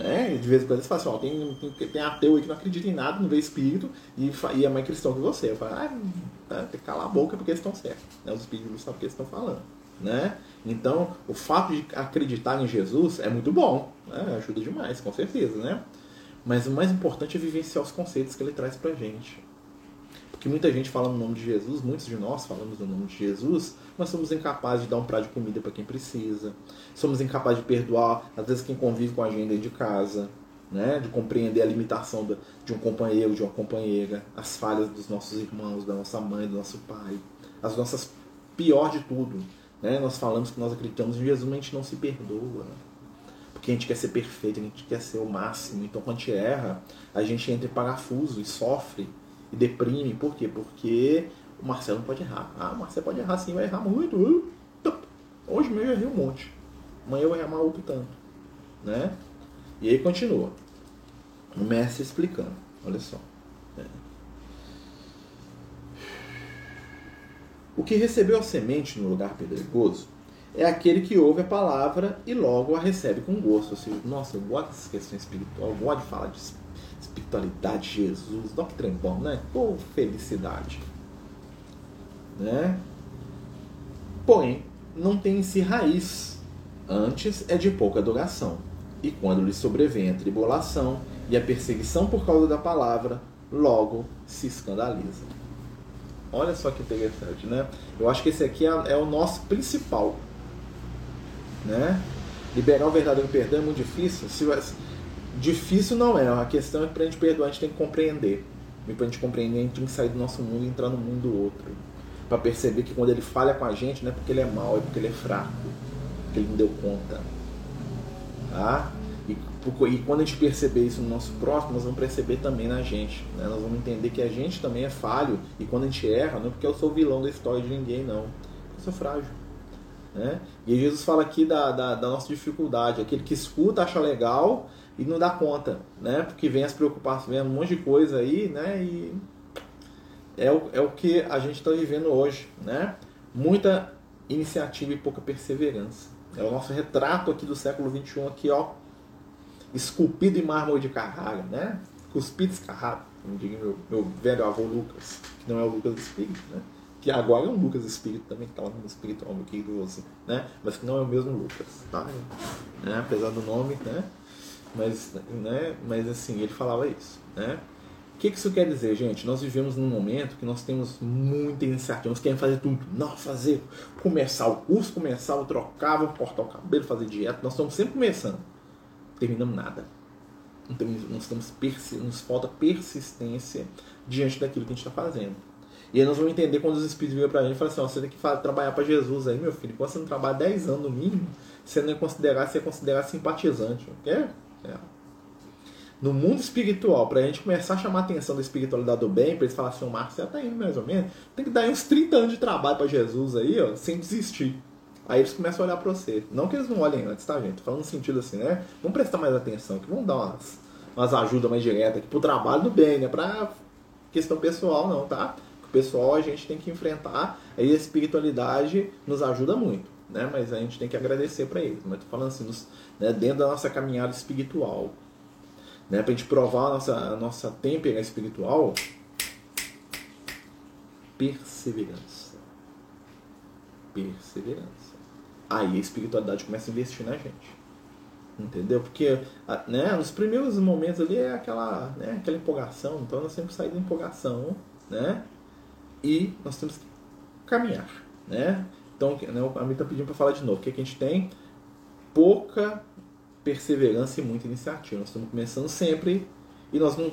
Né? de vez em quando eles falam assim, ó, tem, tem, tem ateu aí que não acredita em nada, não vê espírito e, e é mais cristão que você. Eu falo, ah, tá, tem que calar a boca porque eles estão certos. Né? Os espíritos sabem o que eles estão falando. Né? Então, o fato de acreditar em Jesus é muito bom, né? ajuda demais, com certeza. Né? Mas o mais importante é vivenciar os conceitos que ele traz pra gente. Porque muita gente fala no nome de Jesus, muitos de nós falamos no nome de Jesus, mas somos incapazes de dar um prato de comida para quem precisa. Somos incapazes de perdoar, às vezes, quem convive com a dentro de casa. Né? De compreender a limitação de um companheiro, de uma companheira, as falhas dos nossos irmãos, da nossa mãe, do nosso pai, as nossas pior de tudo. Né? Nós falamos que nós acreditamos em Jesus, mas a gente não se perdoa. Porque a gente quer ser perfeito, a gente quer ser o máximo. Então, quando a gente erra, a gente entra em parafuso e sofre e deprime. Por quê? Porque o Marcelo não pode errar. Ah, o Marcelo pode errar sim, vai errar muito. Hoje mesmo eu errei um monte. Amanhã eu vou errar outro tanto. Né? E aí continua. O mestre explicando. Olha só. É. O que recebeu a semente no lugar pedregoso é aquele que ouve a palavra e logo a recebe com gosto. Ou seja, nossa, eu gosto dessa questão espiritual, eu gosto de falar de espiritualidade, Jesus, olha que trem bom, né? Pô, felicidade. Né? Porém, não tem em si raiz. Antes é de pouca duração. E quando lhe sobrevém a tribulação e a perseguição por causa da palavra, logo se escandaliza. Olha só que interessante, né? Eu acho que esse aqui é, é o nosso principal. Né? Liberar o verdadeiro perdão é muito difícil. Se, difícil não é, a questão é que para a gente perdoar a gente tem que compreender. E para a gente compreender, a gente tem que sair do nosso mundo e entrar no mundo do outro. Para perceber que quando ele falha com a gente, não é porque ele é mau, é porque ele é fraco. Porque ele não deu conta. Tá? E, e quando a gente perceber isso no nosso próximo, nós vamos perceber também na gente. Né? Nós vamos entender que a gente também é falho. E quando a gente erra, não é porque eu sou vilão da história de ninguém, não. Eu sou frágil. Né? E Jesus fala aqui da, da, da, nossa dificuldade. Aquele que escuta, acha legal e não dá conta. Né? Porque vem as preocupações, vem um monte de coisa aí. Né? E é o, é o que a gente está vivendo hoje. Né? Muita iniciativa e pouca perseverança. É o nosso retrato aqui do século XXI, aqui, ó, esculpido em mármore de Carrara, né? Cuspido escarrado, como diria meu, meu velho avô Lucas, que não é o Lucas Espírito, né? Que agora é um Lucas Espírito também, que está lá no espiritual, meu querido você, né? Mas que não é o mesmo Lucas, tá? Né? Apesar do nome, né? Mas, né? Mas assim, ele falava isso, né? O que, que isso quer dizer, gente? Nós vivemos num momento que nós temos muita iniciativa, nós queremos fazer tudo. Não, fazer, começar o curso, começar o trocar, vou cortar o cabelo, fazer dieta. Nós estamos sempre começando terminamos nada. Então, nós estamos nos falta persistência diante daquilo que a gente está fazendo. E aí nós vamos entender quando os Espíritos viram para gente e falam assim, você tem que trabalhar para Jesus aí, meu filho. Quando você não trabalha 10 anos no mínimo, você não é considerar, você é considerar simpatizante. É? É. No mundo espiritual, para a gente começar a chamar a atenção da espiritualidade do bem, para eles falarem assim, o Marcos já está indo mais ou menos, tem que dar uns 30 anos de trabalho para Jesus aí, ó, sem desistir. Aí eles começam a olhar para você. Não que eles não olhem antes, tá, gente? Tô falando no sentido assim, né? Vamos prestar mais atenção, que vamos dar umas, umas ajudas mais diretas aqui pro trabalho do bem, né? Pra questão pessoal, não, tá? O pessoal a gente tem que enfrentar, aí a espiritualidade nos ajuda muito, né? Mas a gente tem que agradecer para eles. Mas tô falando assim, nos, né? dentro da nossa caminhada espiritual, né? Pra gente provar a nossa, a nossa têmpera espiritual, perseverança. Perseverança aí a espiritualidade começa a investir na gente. Entendeu? Porque né, nos primeiros momentos ali é aquela, né, aquela empolgação, então nós temos que sair da empolgação, né? E nós temos que caminhar, né? Então, né, a mim está pedindo para falar de novo. O que, é que a gente tem? Pouca perseverança e muita iniciativa. Nós estamos começando sempre e nós não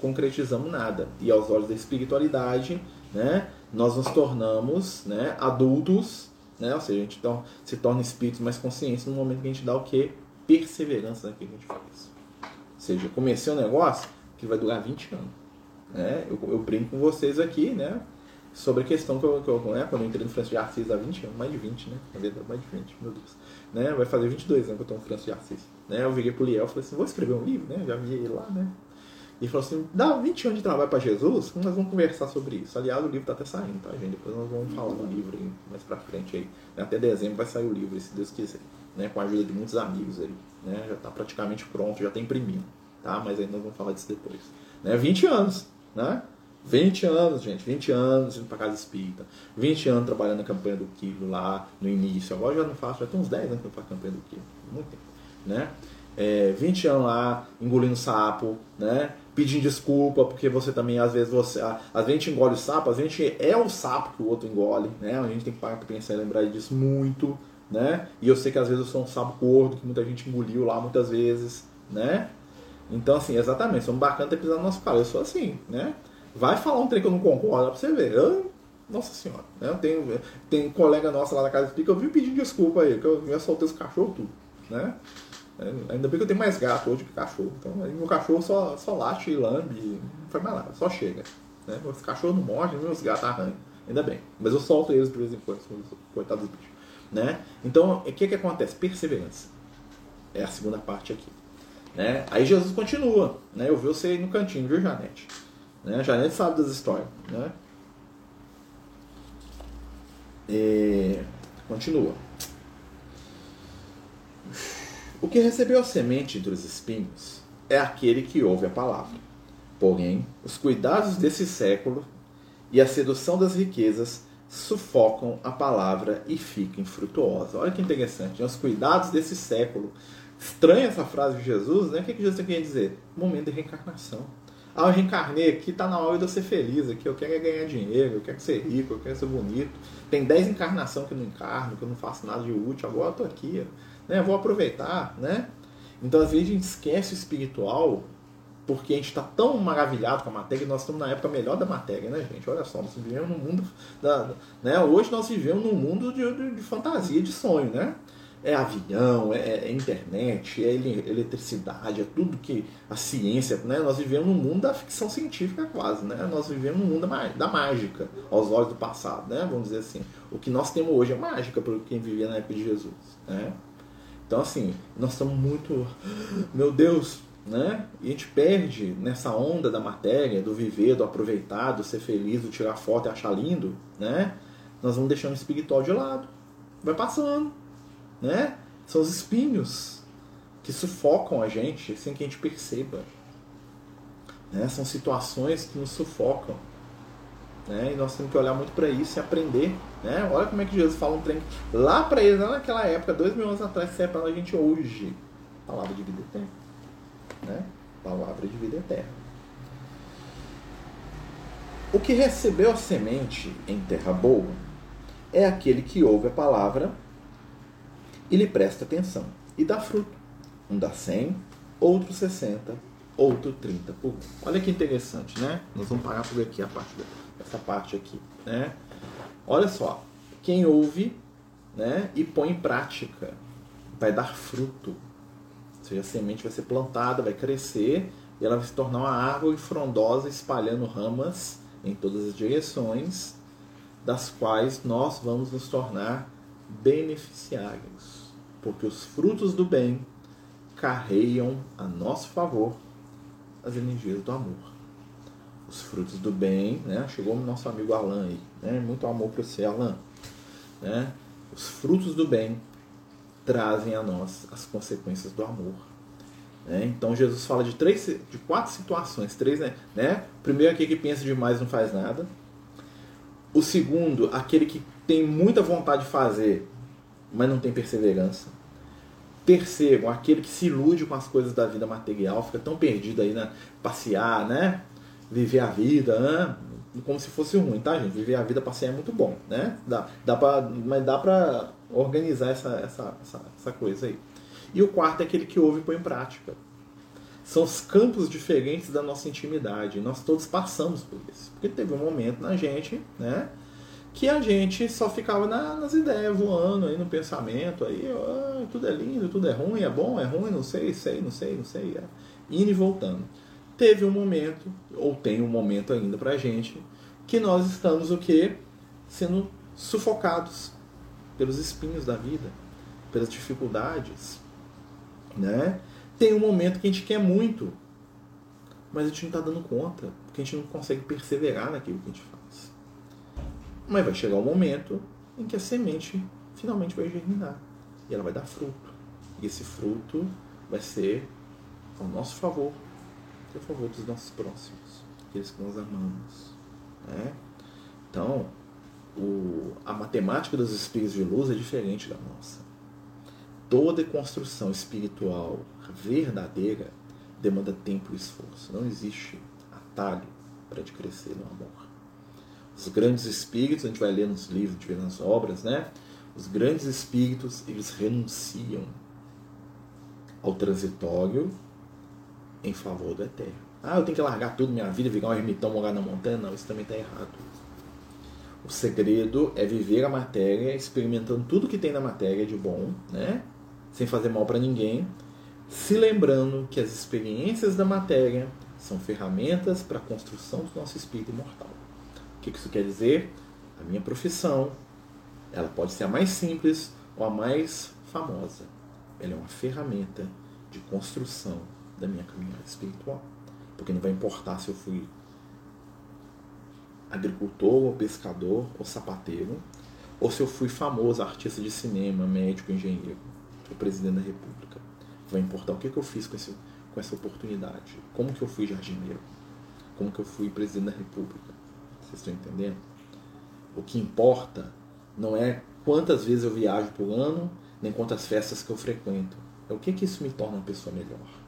concretizamos nada. E aos olhos da espiritualidade, né, nós nos tornamos né, adultos né? Ou seja, a gente então, se torna espíritos mais conscientes no momento que a gente dá o que? Perseverança naquilo que a gente faz. Ou seja, comecei um negócio que vai durar 20 anos. Né? Eu, eu brinco com vocês aqui, né? Sobre a questão que eu, que eu né? quando eu entrei no França de Assis há 20 anos, mais de 20, né? Na verdade, mais de 20, meu Deus. Né? Vai fazer 22 anos que eu estou no França de Assis. Né? Eu virei pro Liel e falei assim, vou escrever um livro, né? Já vi ele lá, né? E falou assim: dá 20 anos de trabalho para Jesus, nós vamos conversar sobre isso. Aliás, o livro está até saindo, tá, gente? Depois nós vamos falar do livro aí, mais para frente aí. Até dezembro vai sair o livro, se Deus quiser. Né? Com a ajuda de muitos amigos aí. Né? Já está praticamente pronto, já está imprimindo. Tá? Mas aí nós vamos falar disso depois. Né? 20 anos, né? 20 anos, gente, 20 anos indo para casa espírita, 20 anos trabalhando na campanha do quilo lá no início. Agora já não faço, já tem uns 10 anos que eu faço campanha do quilo. Muito tempo, né? É, 20 anos lá engolindo sapo, né? pedindo desculpa, porque você também, às vezes, você. Às vezes a gente engole o sapo, às vezes a gente é o sapo que o outro engole, né? A gente tem que parar pra pensar e lembrar disso muito, né? E eu sei que às vezes eu sou um sapo gordo, que muita gente engoliu lá muitas vezes, né? Então, assim, exatamente, um bacana ter pisado no nosso cara. Eu sou assim, né? Vai falar um trem que eu não concordo, pra você ver. Eu, nossa senhora, né? Eu tenho, tem colega nossa lá na casa explica, eu vim pedindo desculpa aí, que eu já soltei os cachorros tudo, né? É, ainda bem que eu tenho mais gato hoje que cachorro. Então, meu cachorro só, só late e lambe, não faz mais nada, só chega. Né? Os cachorros não mordem, meus gatos arranham. Ainda bem. Mas eu solto eles de vez em quando, coitados dos bichos. Né? Então, o que, que acontece? Perseverança. É a segunda parte aqui. Né? Aí Jesus continua. Né? Eu vi você aí no cantinho, viu, Janete? Né? Janete sabe das histórias. Né? E... Continua. O que recebeu a semente entre os espinhos é aquele que ouve a palavra. Porém, os cuidados desse século e a sedução das riquezas sufocam a palavra e fica infrutuosa. Olha que interessante. Né? Os cuidados desse século. Estranha essa frase de Jesus, né? O que, que Jesus quer dizer? Momento de reencarnação. Ah, eu reencarnei aqui, tá na hora de eu ser feliz aqui. Eu quero é ganhar dinheiro, eu quero ser rico, eu quero ser bonito. Tem 10 encarnações que eu não encarno, que eu não faço nada de útil. Agora eu tô aqui, né? Eu vou aproveitar, né? Então, às vezes, a gente esquece o espiritual porque a gente está tão maravilhado com a matéria, nós estamos na época melhor da matéria, né, gente? Olha só, nós vivemos num mundo. Da, né? Hoje nós vivemos num mundo de, de, de fantasia, de sonho, né? É avião, é, é, internet, é eletricidade, é tudo que a ciência, né? Nós vivemos num mundo da ficção científica quase, né? Nós vivemos num mundo da mágica, aos olhos do passado, né? Vamos dizer assim. O que nós temos hoje é mágica para quem vivia na época de Jesus, né? Então, assim, nós estamos muito. [GASPS] Meu Deus, né? E a gente perde nessa onda da matéria, do viver, do aproveitar, do ser feliz, do tirar foto e achar lindo, né? Nós vamos deixando o espiritual de lado. Vai passando, né? São os espinhos que sufocam a gente sem que a gente perceba. Né? São situações que nos sufocam. Né? E nós temos que olhar muito para isso e aprender. Né? Olha como é que Jesus fala um trem lá para eles, lá naquela época, dois mil anos atrás, que é para a gente hoje. Palavra de vida eterna né? Palavra de vida eterna. O que recebeu a semente em terra boa é aquele que ouve a palavra e lhe presta atenção e dá fruto. Um dá 100, outro 60, outro 30 por um. Olha que interessante, né? Nós vamos parar por aqui a parte dessa parte aqui, né? Olha só, quem ouve, né, e põe em prática vai dar fruto. Ou seja, a semente vai ser plantada, vai crescer e ela vai se tornar uma árvore frondosa espalhando ramas em todas as direções, das quais nós vamos nos tornar beneficiários, porque os frutos do bem carregam a nosso favor as energias do amor. Os frutos do bem, né? Chegou o nosso amigo Alan aí, né? Muito amor para você, Alan. Né? Os frutos do bem trazem a nós as consequências do amor. Né? Então Jesus fala de três, de quatro situações, três, né? né? Primeiro aquele que pensa demais não faz nada. O segundo, aquele que tem muita vontade de fazer, mas não tem perseverança. Terceiro, aquele que se ilude com as coisas da vida material, fica tão perdido aí, né? Passear, né? Viver a vida, né? como se fosse ruim, tá, gente? Viver a vida passear é muito bom, né? Dá, dá pra, mas dá pra organizar essa, essa, essa, essa coisa aí. E o quarto é aquele que ouve e põe em prática. São os campos diferentes da nossa intimidade. Nós todos passamos por isso. Porque teve um momento na gente, né? Que a gente só ficava na, nas ideias, voando aí no pensamento, aí, oh, tudo é lindo, tudo é ruim, é bom, é ruim, não sei, sei, não sei, não sei. É. Indo e voltando. Teve um momento, ou tem um momento ainda pra gente, que nós estamos o quê? Sendo sufocados pelos espinhos da vida, pelas dificuldades, né? Tem um momento que a gente quer muito, mas a gente não está dando conta, porque a gente não consegue perseverar naquilo que a gente faz. Mas vai chegar o um momento em que a semente finalmente vai germinar e ela vai dar fruto. E esse fruto vai ser ao nosso favor, a favor dos nossos próximos, aqueles que nós amamos. Né? Então, o, a matemática dos espíritos de luz é diferente da nossa. Toda construção espiritual verdadeira demanda tempo e esforço. Não existe atalho para de crescer no amor. Os grandes espíritos, a gente vai ler nos livros, vê nas obras, né? Os grandes espíritos, eles renunciam ao transitório em favor do eterno. Ah, eu tenho que largar tudo, minha vida, virar um ermitão, morar na montanha? Não, isso também está errado. O segredo é viver a matéria, experimentando tudo que tem na matéria de bom, né? Sem fazer mal para ninguém, se lembrando que as experiências da matéria são ferramentas para a construção do nosso espírito imortal. O que isso quer dizer? A minha profissão, ela pode ser a mais simples ou a mais famosa. Ela é uma ferramenta de construção da minha caminhada espiritual. Porque não vai importar se eu fui agricultor, ou pescador, ou sapateiro, ou se eu fui famoso artista de cinema, médico, engenheiro, ou presidente da república. Vai importar o que, que eu fiz com, esse, com essa oportunidade. Como que eu fui jardineiro. Como que eu fui presidente da república. Vocês estão entendendo? O que importa não é quantas vezes eu viajo por ano, nem quantas festas que eu frequento. É o que, que isso me torna uma pessoa melhor.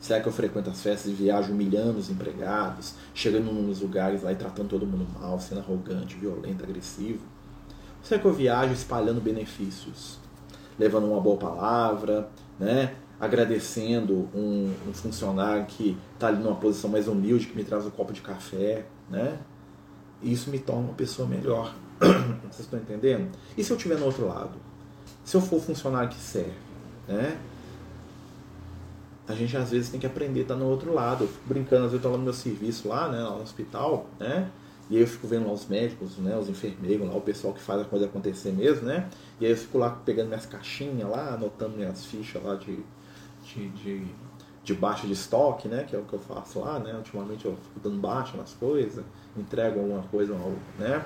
Será que eu frequento as festas e viajo humilhando os empregados, chegando nos lugares lá e tratando todo mundo mal, sendo arrogante, violento, agressivo? Será que eu viajo espalhando benefícios, levando uma boa palavra, né? agradecendo um, um funcionário que está ali numa posição mais humilde, que me traz um copo de café, né? Isso me torna uma pessoa melhor. [CLEARS THROAT] Vocês estão entendendo? E se eu estiver no outro lado? Se eu for funcionário que serve, né? A gente às vezes tem que aprender a estar no outro lado. Eu fico brincando, às vezes eu estou lá no meu serviço lá, né, lá no hospital, né? E aí eu fico vendo lá os médicos, né, os enfermeiros, lá o pessoal que faz a coisa acontecer mesmo, né? E aí eu fico lá pegando minhas caixinhas lá, anotando minhas fichas lá de, de, de, de baixa de estoque, né? Que é o que eu faço lá, né? Ultimamente eu fico dando baixa nas coisas, entrego alguma coisa, né?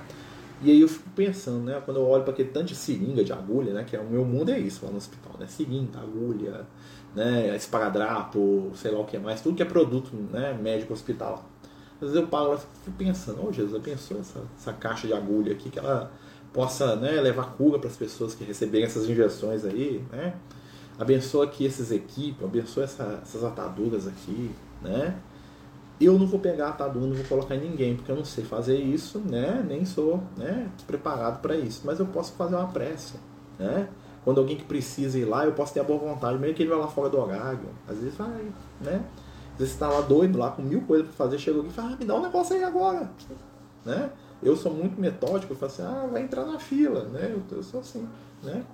E aí eu fico pensando, né? Quando eu olho para aquele tanto de seringa, de agulha, né? Que é o meu mundo é isso lá no hospital, né? Seringa, agulha, né? Esparadrapo, sei lá o que mais, tudo que é produto, né? Médico hospital. Às vezes eu paro e fico pensando, oh, Jesus, pensou essa, essa caixa de agulha aqui que ela possa né, levar cura para as pessoas que receberem essas injeções aí, né? Abençoa aqui esses equipes, abençoa essa, essas ataduras aqui, né? eu não vou pegar a atadura, não vou colocar em ninguém, porque eu não sei fazer isso, né? Nem sou né, preparado para isso. Mas eu posso fazer uma prece, né? Quando alguém que precisa ir lá, eu posso ter a boa vontade, mesmo que ele vá lá fora do horário. Às vezes vai, né? Você tá lá doido, lá com mil coisas para fazer, chega alguém e fala, ah, me dá um negócio aí agora, né? Eu sou muito metódico, eu falo assim, ah, vai entrar na fila, né? Eu, eu sou assim, né?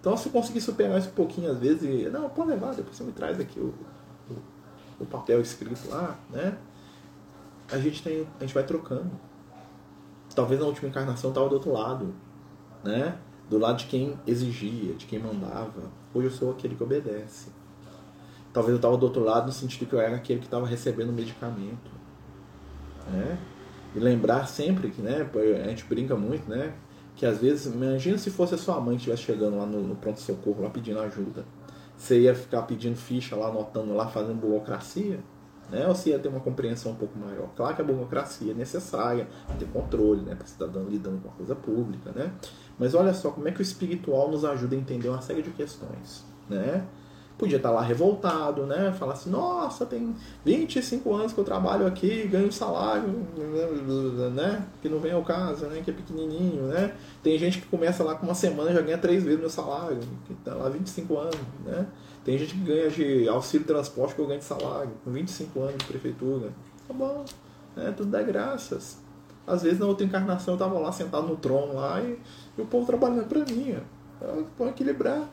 Então se eu conseguir superar isso um pouquinho às vezes, e, não, pode levar, depois você me traz aqui o, o, o papel escrito lá, né? a gente tem, a gente vai trocando. Talvez na última encarnação estava do outro lado, né? Do lado de quem exigia, de quem mandava. Hoje eu sou aquele que obedece. Talvez eu estava do outro lado no sentido que eu era aquele que estava recebendo o medicamento, né? E lembrar sempre que, né? A gente brinca muito, né? Que às vezes, imagina se fosse a sua mãe que estivesse chegando lá no, no pronto-socorro, lá pedindo ajuda. Você ia ficar pedindo ficha lá, anotando lá, fazendo burocracia? né? ou se ia ter uma compreensão um pouco maior. Claro que a burocracia é necessária, ter controle, né? para cidadão lidando com a coisa pública, né? Mas olha só como é que o espiritual nos ajuda a entender uma série de questões, né? Podia estar lá revoltado, né? Falar assim, nossa, tem 25 anos que eu trabalho aqui, ganho um salário, né? Que não vem ao caso, né? Que é pequenininho, né? Tem gente que começa lá com uma semana e já ganha três vezes meu salário, que está lá 25 anos, né? Tem gente que ganha de auxílio transporte que eu ganho de salário, com 25 anos de prefeitura. Tá bom, né? tudo dá graças. Às vezes na outra encarnação eu estava lá sentado no trono lá e, e o povo trabalhando para mim. Vamos equilibrar.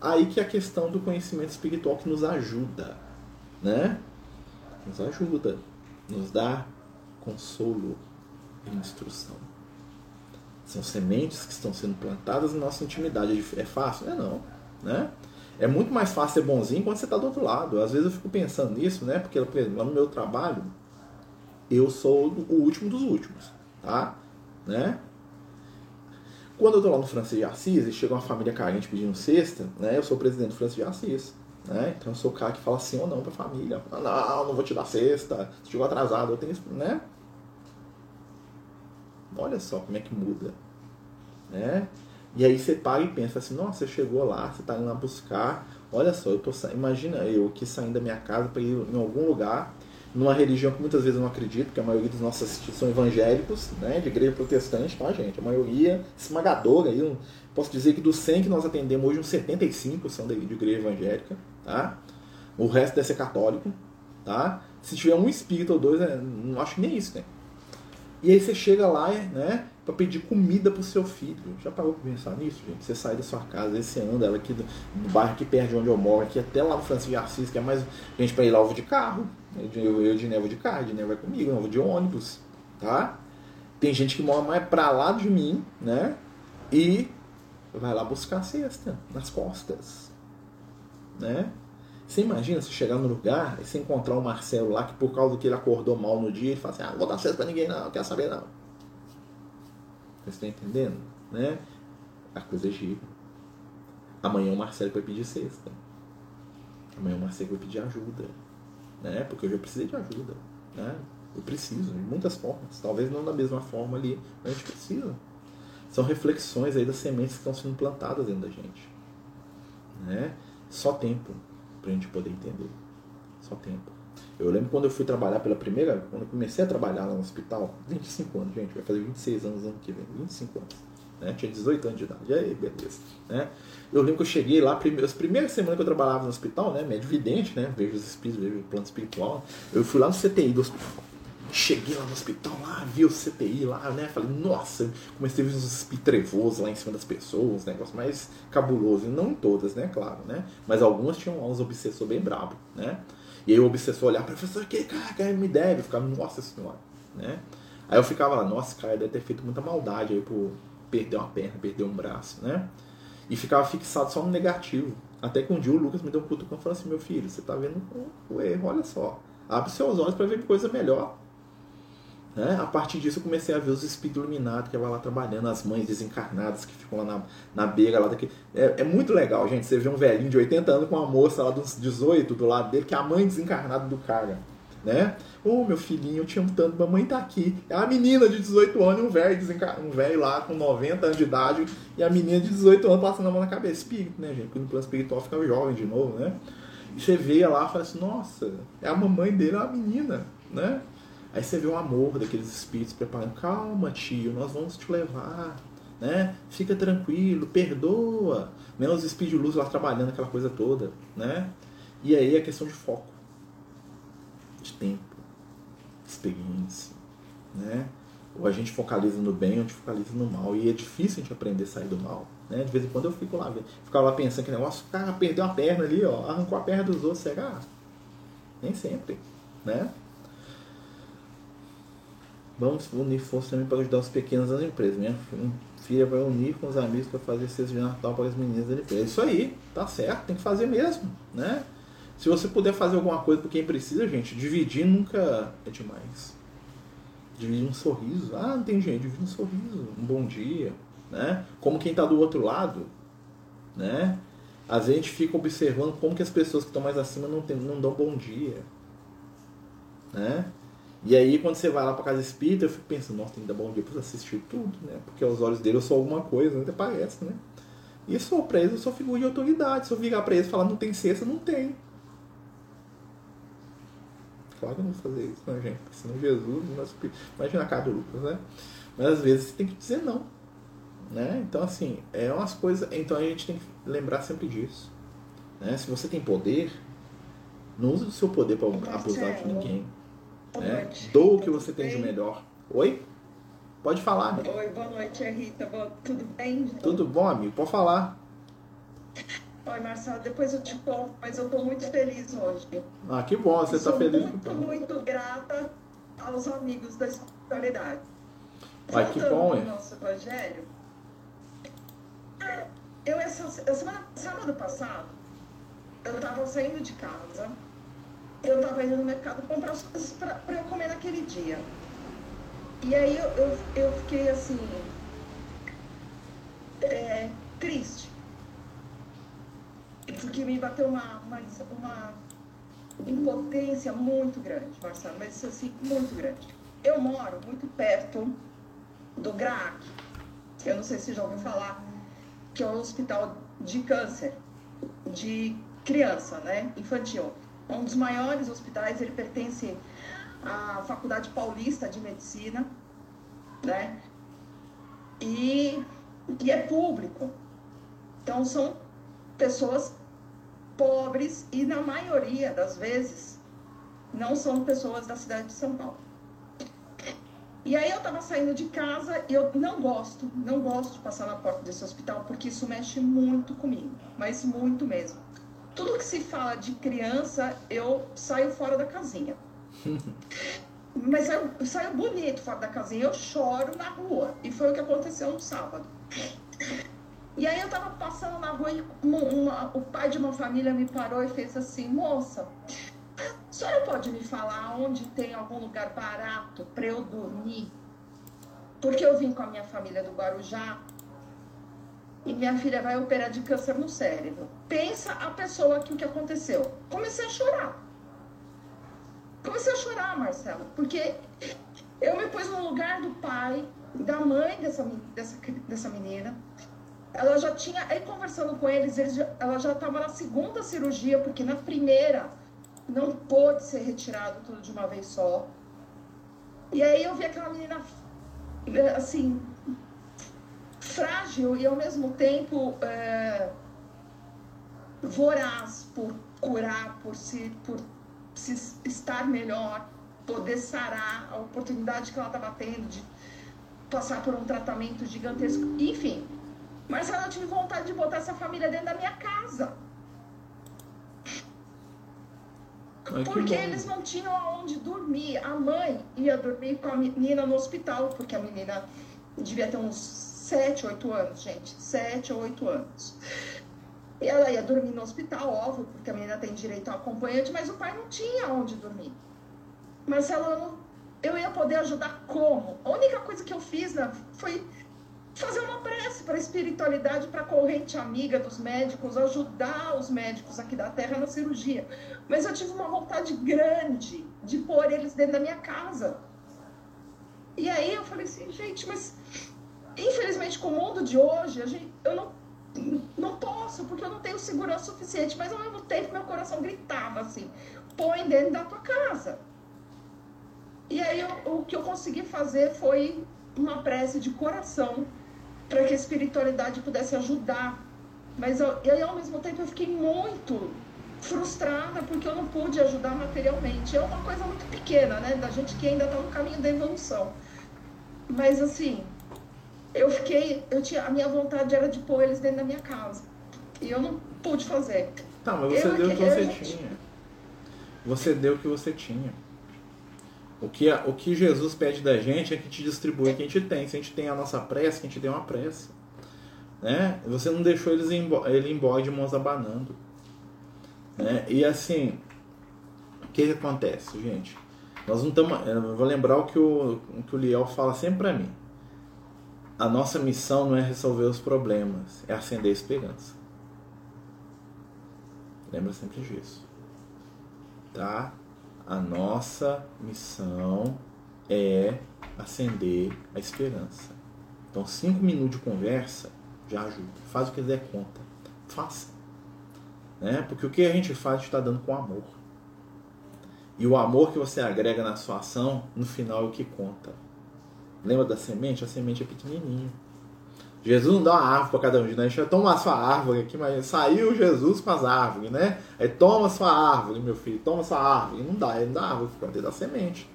Aí que é a questão do conhecimento espiritual que nos ajuda, né? Nos ajuda, nos dá consolo e instrução. São sementes que estão sendo plantadas na nossa intimidade. É fácil? É não, né? É muito mais fácil ser bonzinho quando você está do outro lado. Às vezes eu fico pensando nisso, né? Porque, lá no meu trabalho, eu sou o último dos últimos, tá? Né? Quando eu estou lá no Francisco de Assis e chega uma família carente pedindo cesta, né? Eu sou o presidente do Francisco de Assis. Né? Então eu sou o cara que fala sim ou não para a família. Ah, não, não vou te dar cesta. Se chegou atrasado, eu tenho isso, né? Olha só como é que muda, né? E aí você para e pensa assim, nossa, você chegou lá, você está indo lá buscar. Olha só, eu tô sa... imagina eu que saindo da minha casa para ir em algum lugar, numa religião que muitas vezes eu não acredito, porque a maioria dos nossos assistidos são evangélicos, né, de igreja protestante, tá, gente? A maioria esmagadora aí, posso dizer que dos 100 que nós atendemos hoje, uns 75 são de, de igreja evangélica, tá? O resto deve ser católico, tá? Se tiver um espírito ou dois, é, não acho que nem isso, né? E aí você chega lá, né? Para pedir comida pro seu filho. Já parou para pensar nisso, gente? Você sai da sua casa, você anda ela aqui do, do, bairro aqui perto de onde eu moro, aqui até lá no Francisco de Assis, que é mais gente para ir lá, eu de carro. Eu, eu de Neva de carro, de Neva vai comigo, eu vou de ônibus, tá? Tem gente que mora mais para lá de mim, né? E vai lá buscar a cesta nas costas, né? Você imagina você chegar no lugar e você encontrar o Marcelo lá que por causa que ele acordou mal no dia, ele fala assim, ah, vou dar certo pra ninguém não, não quero saber não. Você está entendendo? Né? A coisa gira. Amanhã o Marcelo vai pedir cesta. Amanhã o Marcelo vai pedir ajuda. Né? Porque eu já precisei de ajuda. Né? Eu preciso, de muitas formas. Talvez não da mesma forma ali, mas a gente precisa. São reflexões aí das sementes que estão sendo plantadas dentro da gente. Né? Só tempo para a gente poder entender. Só tempo. Eu lembro quando eu fui trabalhar pela primeira, quando eu comecei a trabalhar lá no hospital, 25 anos, gente, vai fazer 26 anos ano que vem, 25 anos. Né? Tinha 18 anos de idade. E aí, beleza. Né? Eu lembro que eu cheguei lá, as primeiras semanas que eu trabalhava no hospital, né? Médio vidente, né? Vejo os espíritos, vejo o plano espiritual. Eu fui lá no CTI do hospital. Cheguei lá no hospital, lá, vi o CTI lá, né? Falei, nossa, comecei a ver uns espíritos trevosos lá em cima das pessoas, negócio mais cabuloso. Não em todas, né? Claro, né? Mas algumas tinham lá uns obsessores bem brabo, né? E aí o obsessor olhava, professor, que cara, me deve? Eu ficava, nossa senhora, né? Aí eu ficava lá, nossa, cara, deve ter feito muita maldade aí por perder uma perna, perder um braço, né? E ficava fixado só no negativo. Até que um dia o Lucas me deu um cutucão e falou assim, meu filho, você tá vendo o erro, olha só. Abre seus olhos para ver coisa melhor. Né? A partir disso eu comecei a ver os espíritos iluminados que estavam lá trabalhando, as mães desencarnadas que ficam lá na, na beira lá daqui. É, é, muito legal, gente. Você vê um velhinho de 80 anos com uma moça lá dos 18 do lado dele, que é a mãe desencarnada do cara. Né? Ô oh, meu filhinho, eu te amo tanto, mamãe tá aqui. É a menina de 18 anos e um velho um velho lá com 90 anos de idade e a menina de 18 anos passando a mão na cabeça. Espírito, né, gente? Porque no plano espiritual fica jovem de novo, né? E você vê lá e fala assim, nossa, é a mamãe dele, é a menina, né? Aí você vê o amor daqueles espíritos preparando, calma tio, nós vamos te levar, né? Fica tranquilo, perdoa. Né? Os espíritos de luz lá trabalhando aquela coisa toda, né? E aí é questão de foco, de tempo, experiência, né? Ou a gente focaliza no bem ou a gente focaliza no mal. E é difícil a gente aprender a sair do mal. Né? De vez em quando eu fico lá, ficava lá pensando que negócio, o cara perdeu a perna ali, ó, arrancou a perna dos outros, será? Nem sempre, né? Vamos unir forças também para ajudar os pequenos das empresas. Minha filha vai unir com os amigos para fazer cesta de Natal para as meninas da empresa. Isso aí, tá certo, tem que fazer mesmo, né? Se você puder fazer alguma coisa por quem precisa, gente, dividir nunca é demais. Dividir um sorriso. Ah, não tem gente, dividir um sorriso, um bom dia, né? Como quem está do outro lado, né? Às vezes a gente fica observando como que as pessoas que estão mais acima não, tem, não dão bom dia, né? E aí, quando você vai lá pra casa espírita, eu fico pensando, nossa, tem que dar bom dia pra assistir tudo, né? Porque aos olhos dele eu sou alguma coisa, até parece, né? E sou pra eles, eu sou figura de autoridade. Se eu virar pra eles e falar não tem cesta, não tem. Claro que eu não vou fazer isso, né, gente? Porque senão Jesus, imagina a cara do Lucas, né? Mas às vezes você tem que dizer não. Né? Então, assim, é umas coisas. Então a gente tem que lembrar sempre disso. Né? Se você tem poder, não use o seu poder para abusar de ninguém. Né? Doa o que você tem de melhor. Oi? Pode falar. Oi, boa noite, Rita. Tudo bem? Tudo bom, amigo? Pode falar. [LAUGHS] Oi, Marcelo, depois eu te conto, mas eu estou muito feliz hoje. Ah, que bom, você está feliz. Muito, muito grata aos amigos da espiritualidade. Ai, que bom, hein? nosso evangelho. Eu, essa, semana, sábado passado, eu estava saindo de casa eu estava indo no mercado comprar as coisas para eu comer naquele dia. E aí eu, eu, eu fiquei assim, é, triste. Porque me bateu uma, uma, uma impotência muito grande, Marcelo, mas assim, muito grande. Eu moro muito perto do GRAC, eu não sei se já ouviu falar, que é um hospital de câncer de criança, né, infantil é um dos maiores hospitais, ele pertence à Faculdade Paulista de Medicina, né? E, e é público. Então são pessoas pobres e na maioria das vezes não são pessoas da cidade de São Paulo. E aí eu tava saindo de casa e eu não gosto, não gosto de passar na porta desse hospital porque isso mexe muito comigo, mas muito mesmo tudo que se fala de criança, eu saio fora da casinha. [LAUGHS] Mas eu saio bonito fora da casinha, eu choro na rua. E foi o que aconteceu no sábado. E aí eu tava passando na rua e uma, uma, o pai de uma família me parou e fez assim, moça, a senhora pode me falar onde tem algum lugar barato para eu dormir? Porque eu vim com a minha família do Guarujá e minha filha vai operar de câncer no cérebro. Pensa a pessoa que o que aconteceu. Comecei a chorar. Comecei a chorar, Marcelo, porque eu me pus no lugar do pai, da mãe dessa, dessa, dessa menina. Ela já tinha, aí conversando com eles, eles ela já estava na segunda cirurgia, porque na primeira não pôde ser retirado tudo de uma vez só. E aí eu vi aquela menina, assim, frágil e ao mesmo tempo é, voraz por curar, por se, por se estar melhor, poder sarar, a oportunidade que ela estava tendo de passar por um tratamento gigantesco, enfim. Mas ela tive vontade de botar essa família dentro da minha casa. Porque eles não tinham aonde dormir. A mãe ia dormir com a menina no hospital, porque a menina devia ter uns 7, 8 anos, gente. 7 ou 8 anos. E ela ia dormir no hospital, óbvio, porque a menina tem direito a acompanhante, mas o pai não tinha onde dormir. Marcelo, eu ia poder ajudar como? A única coisa que eu fiz né, foi fazer uma prece para a espiritualidade, para a corrente amiga dos médicos, ajudar os médicos aqui da Terra na cirurgia. Mas eu tive uma vontade grande de pôr eles dentro da minha casa. E aí eu falei assim, gente, mas infelizmente com o mundo de hoje, gente, eu não, não posso, porque eu não tenho segurança suficiente. Mas ao mesmo tempo meu coração gritava assim, põe dentro da tua casa. E aí eu, o que eu consegui fazer foi uma prece de coração para que a espiritualidade pudesse ajudar. Mas eu, e aí, ao mesmo tempo, eu fiquei muito frustrada porque eu não pude ajudar materialmente. É uma coisa muito pequena, né? Da gente que ainda está no caminho da evolução. Mas, assim, eu fiquei. Eu tinha, a minha vontade era de pôr eles dentro da minha casa. E eu não pude fazer. Tá, mas você eu, deu o que você tinha. Você deu o que você tinha. O que, o que Jesus pede da gente é que te distribui o que a gente tem. Se a gente tem a nossa prece, que a gente dê uma prece. Né? Você não deixou eles ele embora de mãos abanando. Né? E assim, o que, que acontece, gente? Nós não estamos. Eu vou lembrar o que o, o que o Liel fala sempre para mim. A nossa missão não é resolver os problemas, é acender a esperança. Lembra sempre disso. Tá? A nossa missão é acender a esperança. Então, cinco minutos de conversa já ajuda. Faz o que der conta. Faça. Né? Porque o que a gente faz está dando com amor. E o amor que você agrega na sua ação, no final é o que conta. Lembra da semente? A semente é pequenininha. Jesus não dá uma árvore para cada um de nós. A gente vai tomar sua árvore aqui, mas saiu Jesus com as árvores, né? Aí toma sua árvore, meu filho, toma sua árvore. Não dá, ele não dá árvore, fica da semente.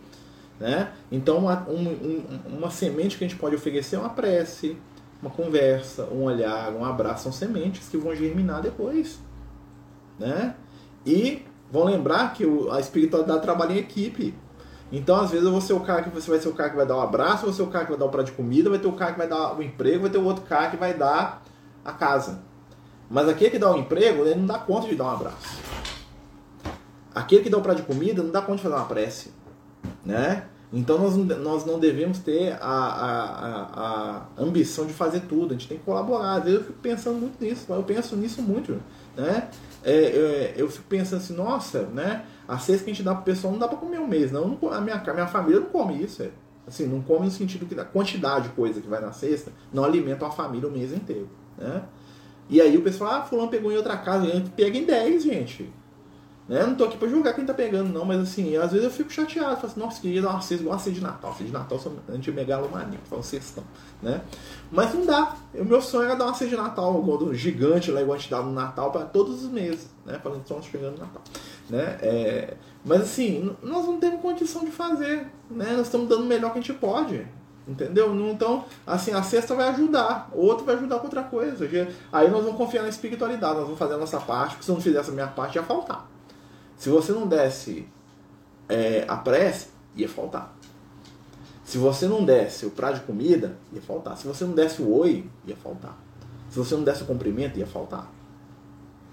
Né? Então, uma, um, um, uma semente que a gente pode oferecer é uma prece, uma conversa, um olhar, um abraço. São sementes que vão germinar depois. Né? E vão lembrar que a espiritualidade trabalha em equipe. Então, às vezes, eu ser o cara que você vai ser o cara que vai dar um abraço, vou ser o cara que vai dar um prato de comida, vai ter o cara que vai dar o emprego, vai ter o outro cara que vai dar a casa. Mas aquele que dá o um emprego, ele não dá conta de dar um abraço. Aquele que dá o prato de comida não dá conta de fazer uma prece. Né? Então nós, nós não devemos ter a, a, a, a, ambição de fazer tudo, a gente tem que colaborar. Às vezes eu fico pensando muito nisso, eu penso nisso muito. Né? É, é, eu fico pensando assim, nossa, né? A cesta que a gente dá pro pessoal não dá para comer um mês, não. não a, minha, a minha família não come isso. É. Assim, não come no sentido que a quantidade de coisa que vai na cesta não alimenta a família o mês inteiro. Né? E aí o pessoal, ah, fulano pegou em outra casa, pega em 10, gente. Né? Não tô aqui pra julgar quem tá pegando, não, mas assim, às vezes eu fico chateado. Falo assim, nossa, queria dar uma cesta igual a cesta de Natal. Cesta de Natal a gente megalomaníaco, fala cestão, né? Mas não dá. O meu sonho era dar uma cesta de Natal, um gigante lá, igual a gente dá no Natal, para todos os meses, né? Falando que estamos chegando no Natal. Né? É, mas assim, nós não temos condição de fazer, né? Nós estamos dando o melhor que a gente pode. Entendeu? Então, assim, a cesta vai ajudar, outro vai ajudar com outra coisa. Aí nós vamos confiar na espiritualidade, nós vamos fazer a nossa parte, porque se eu não fizesse a minha parte, ia faltar. Se você não desse é, a prece, ia faltar. Se você não desse o prato de comida, ia faltar. Se você não desse o oi, ia faltar. Se você não desse o cumprimento, ia faltar.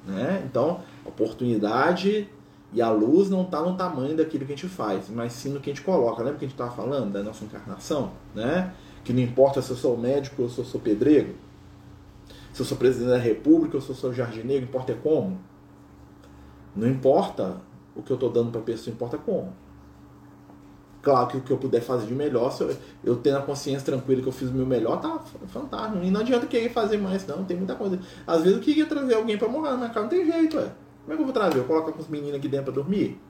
Né? Então, a oportunidade e a luz não está no tamanho daquilo que a gente faz, mas sim no que a gente coloca. Lembra que a gente estava falando da nossa encarnação? Né? Que não importa se eu sou médico ou se eu sou pedreiro, se eu sou presidente da república ou se eu sou jardineiro, importa é como. Não importa o que eu estou dando para a pessoa, importa como. Claro que o que eu puder fazer de melhor, se eu, eu tendo a consciência tranquila que eu fiz o meu melhor, tá fantástico. E não adianta querer fazer mais, não. Tem muita coisa. Às vezes eu queria trazer alguém para morar na minha casa, não tem jeito, ué. Como é que eu vou trazer? Eu coloco com os meninos aqui dentro para dormir?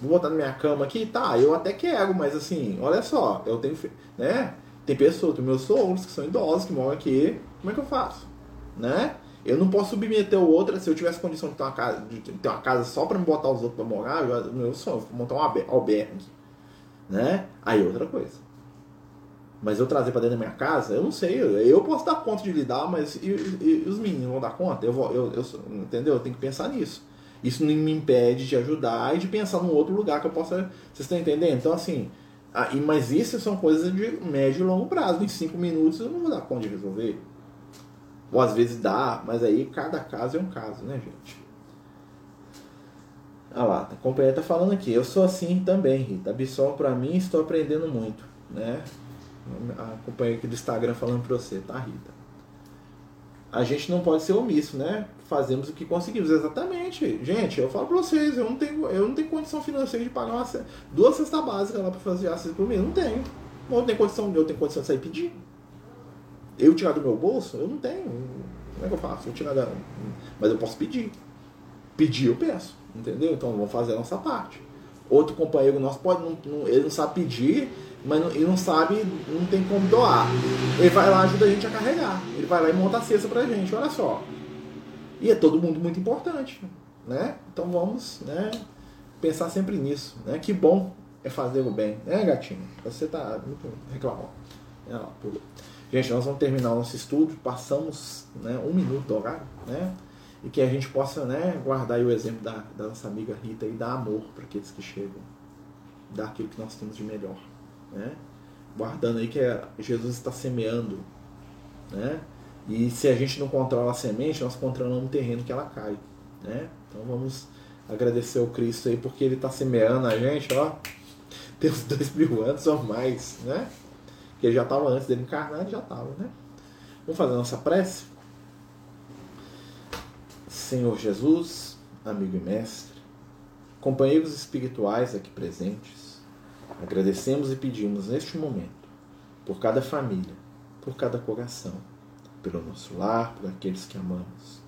Vou botar na minha cama aqui? Tá, eu até quero, mas assim, olha só, eu tenho. Né? Tem pessoas, tem meus sogros que são idosos, que moram aqui. Como é que eu faço? Né? Eu não posso submeter o outro, se eu tivesse condição de ter uma casa, de ter uma casa só para me botar os outros para morar, eu, meu sonho, montar um albergue né? Aí outra coisa. Mas eu trazer para dentro da minha casa, eu não sei. Eu posso dar conta de lidar, mas e, e, e os meninos vão dar conta? Eu vou, eu, eu, entendeu? Eu tenho que pensar nisso. Isso não me impede de ajudar e de pensar num outro lugar que eu possa. Vocês estão entendendo? Então, assim. Mas isso são coisas de médio e longo prazo. Em cinco minutos eu não vou dar conta de resolver. Ou às vezes dá, mas aí cada caso é um caso, né, gente? Ah lá, a companheira tá falando aqui. Eu sou assim também, Rita. Absol para mim estou aprendendo muito, né? A companheira aqui do Instagram falando para você, tá, Rita? A gente não pode ser omisso, né? Fazemos o que conseguimos. Exatamente. Gente, eu falo para vocês, eu não tenho, eu não tenho condição financeira de pagar uma, duas cestas básicas lá para fazer assistência por mês. Não tenho. Eu tenho condição, eu tenho condição de sair pedir. Eu tirar do meu bolso? Eu não tenho. Como é que eu faço? Eu tirar da... Mas eu posso pedir. Pedir eu peço. Entendeu? Então vamos fazer a nossa parte. Outro companheiro nosso pode, não, não, ele não sabe pedir, mas não, ele não sabe, não tem como doar. Ele vai lá ajuda a gente a carregar. Ele vai lá e monta a cesta pra gente, olha só. E é todo mundo muito importante, né? Então vamos, né, pensar sempre nisso, né? Que bom é fazer o bem, né, gatinho? Você tá muito reclamando. Gente, nós vamos terminar o nosso estudo, passamos né, um minuto do horário, né? e que a gente possa né, guardar o exemplo da, da nossa amiga Rita e dar amor para aqueles que chegam, dar aquilo que nós temos de melhor, né? guardando aí que é, Jesus está semeando, né? E se a gente não controla a semente, nós controlamos o terreno que ela cai, né? Então vamos agradecer ao Cristo aí porque ele está semeando a gente, ó, tem uns dois mil anos ou mais, né? Que ele já estava antes dele encarnar, ele já estava, né? Vamos fazer a nossa prece? Senhor Jesus, amigo e mestre, companheiros espirituais aqui presentes, agradecemos e pedimos neste momento por cada família, por cada coração, pelo nosso lar, por aqueles que amamos.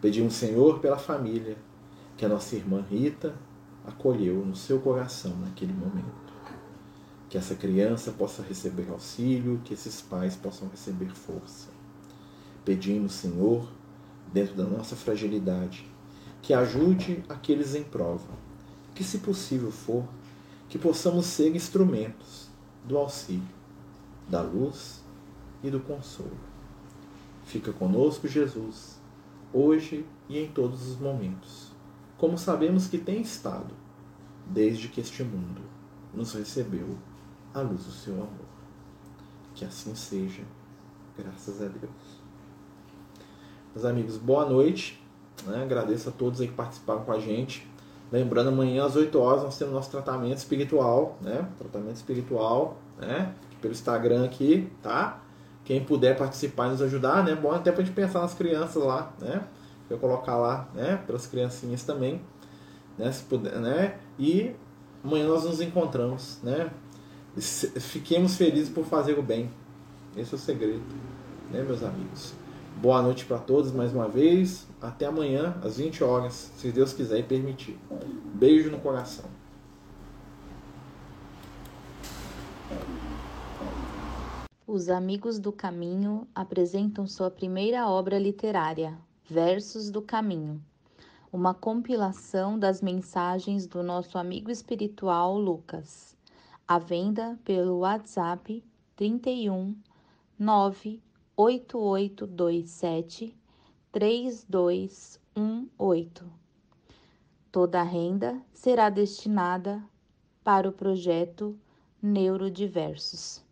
Pedimos, Senhor, pela família que a nossa irmã Rita acolheu no seu coração naquele momento. Que essa criança possa receber auxílio, que esses pais possam receber força. Pedimos, Senhor, dentro da nossa fragilidade, que ajude aqueles em prova, que, se possível for, que possamos ser instrumentos do auxílio, da luz e do consolo. Fica conosco, Jesus, hoje e em todos os momentos, como sabemos que tem estado, desde que este mundo nos recebeu a luz do seu amor. Que assim seja, graças a Deus. Meus amigos, boa noite. Né? Agradeço a todos aí que participaram com a gente. Lembrando, amanhã às 8 horas nós temos nosso tratamento espiritual, né? Tratamento espiritual, né? Pelo Instagram aqui, tá? Quem puder participar e nos ajudar, né? Bom até pra gente pensar nas crianças lá, né? Eu colocar lá, né? Pelas criancinhas também, né? Se puder, né? E amanhã nós nos encontramos, né? Fiquemos felizes por fazer o bem. Esse é o segredo, né, meus amigos? Boa noite para todos mais uma vez. Até amanhã, às 20 horas, se Deus quiser e permitir. Beijo no coração. Os Amigos do Caminho apresentam sua primeira obra literária, Versos do Caminho, uma compilação das mensagens do nosso amigo espiritual Lucas, à venda pelo WhatsApp 31 9 8827 3218. Toda a renda será destinada para o projeto Neurodiversos.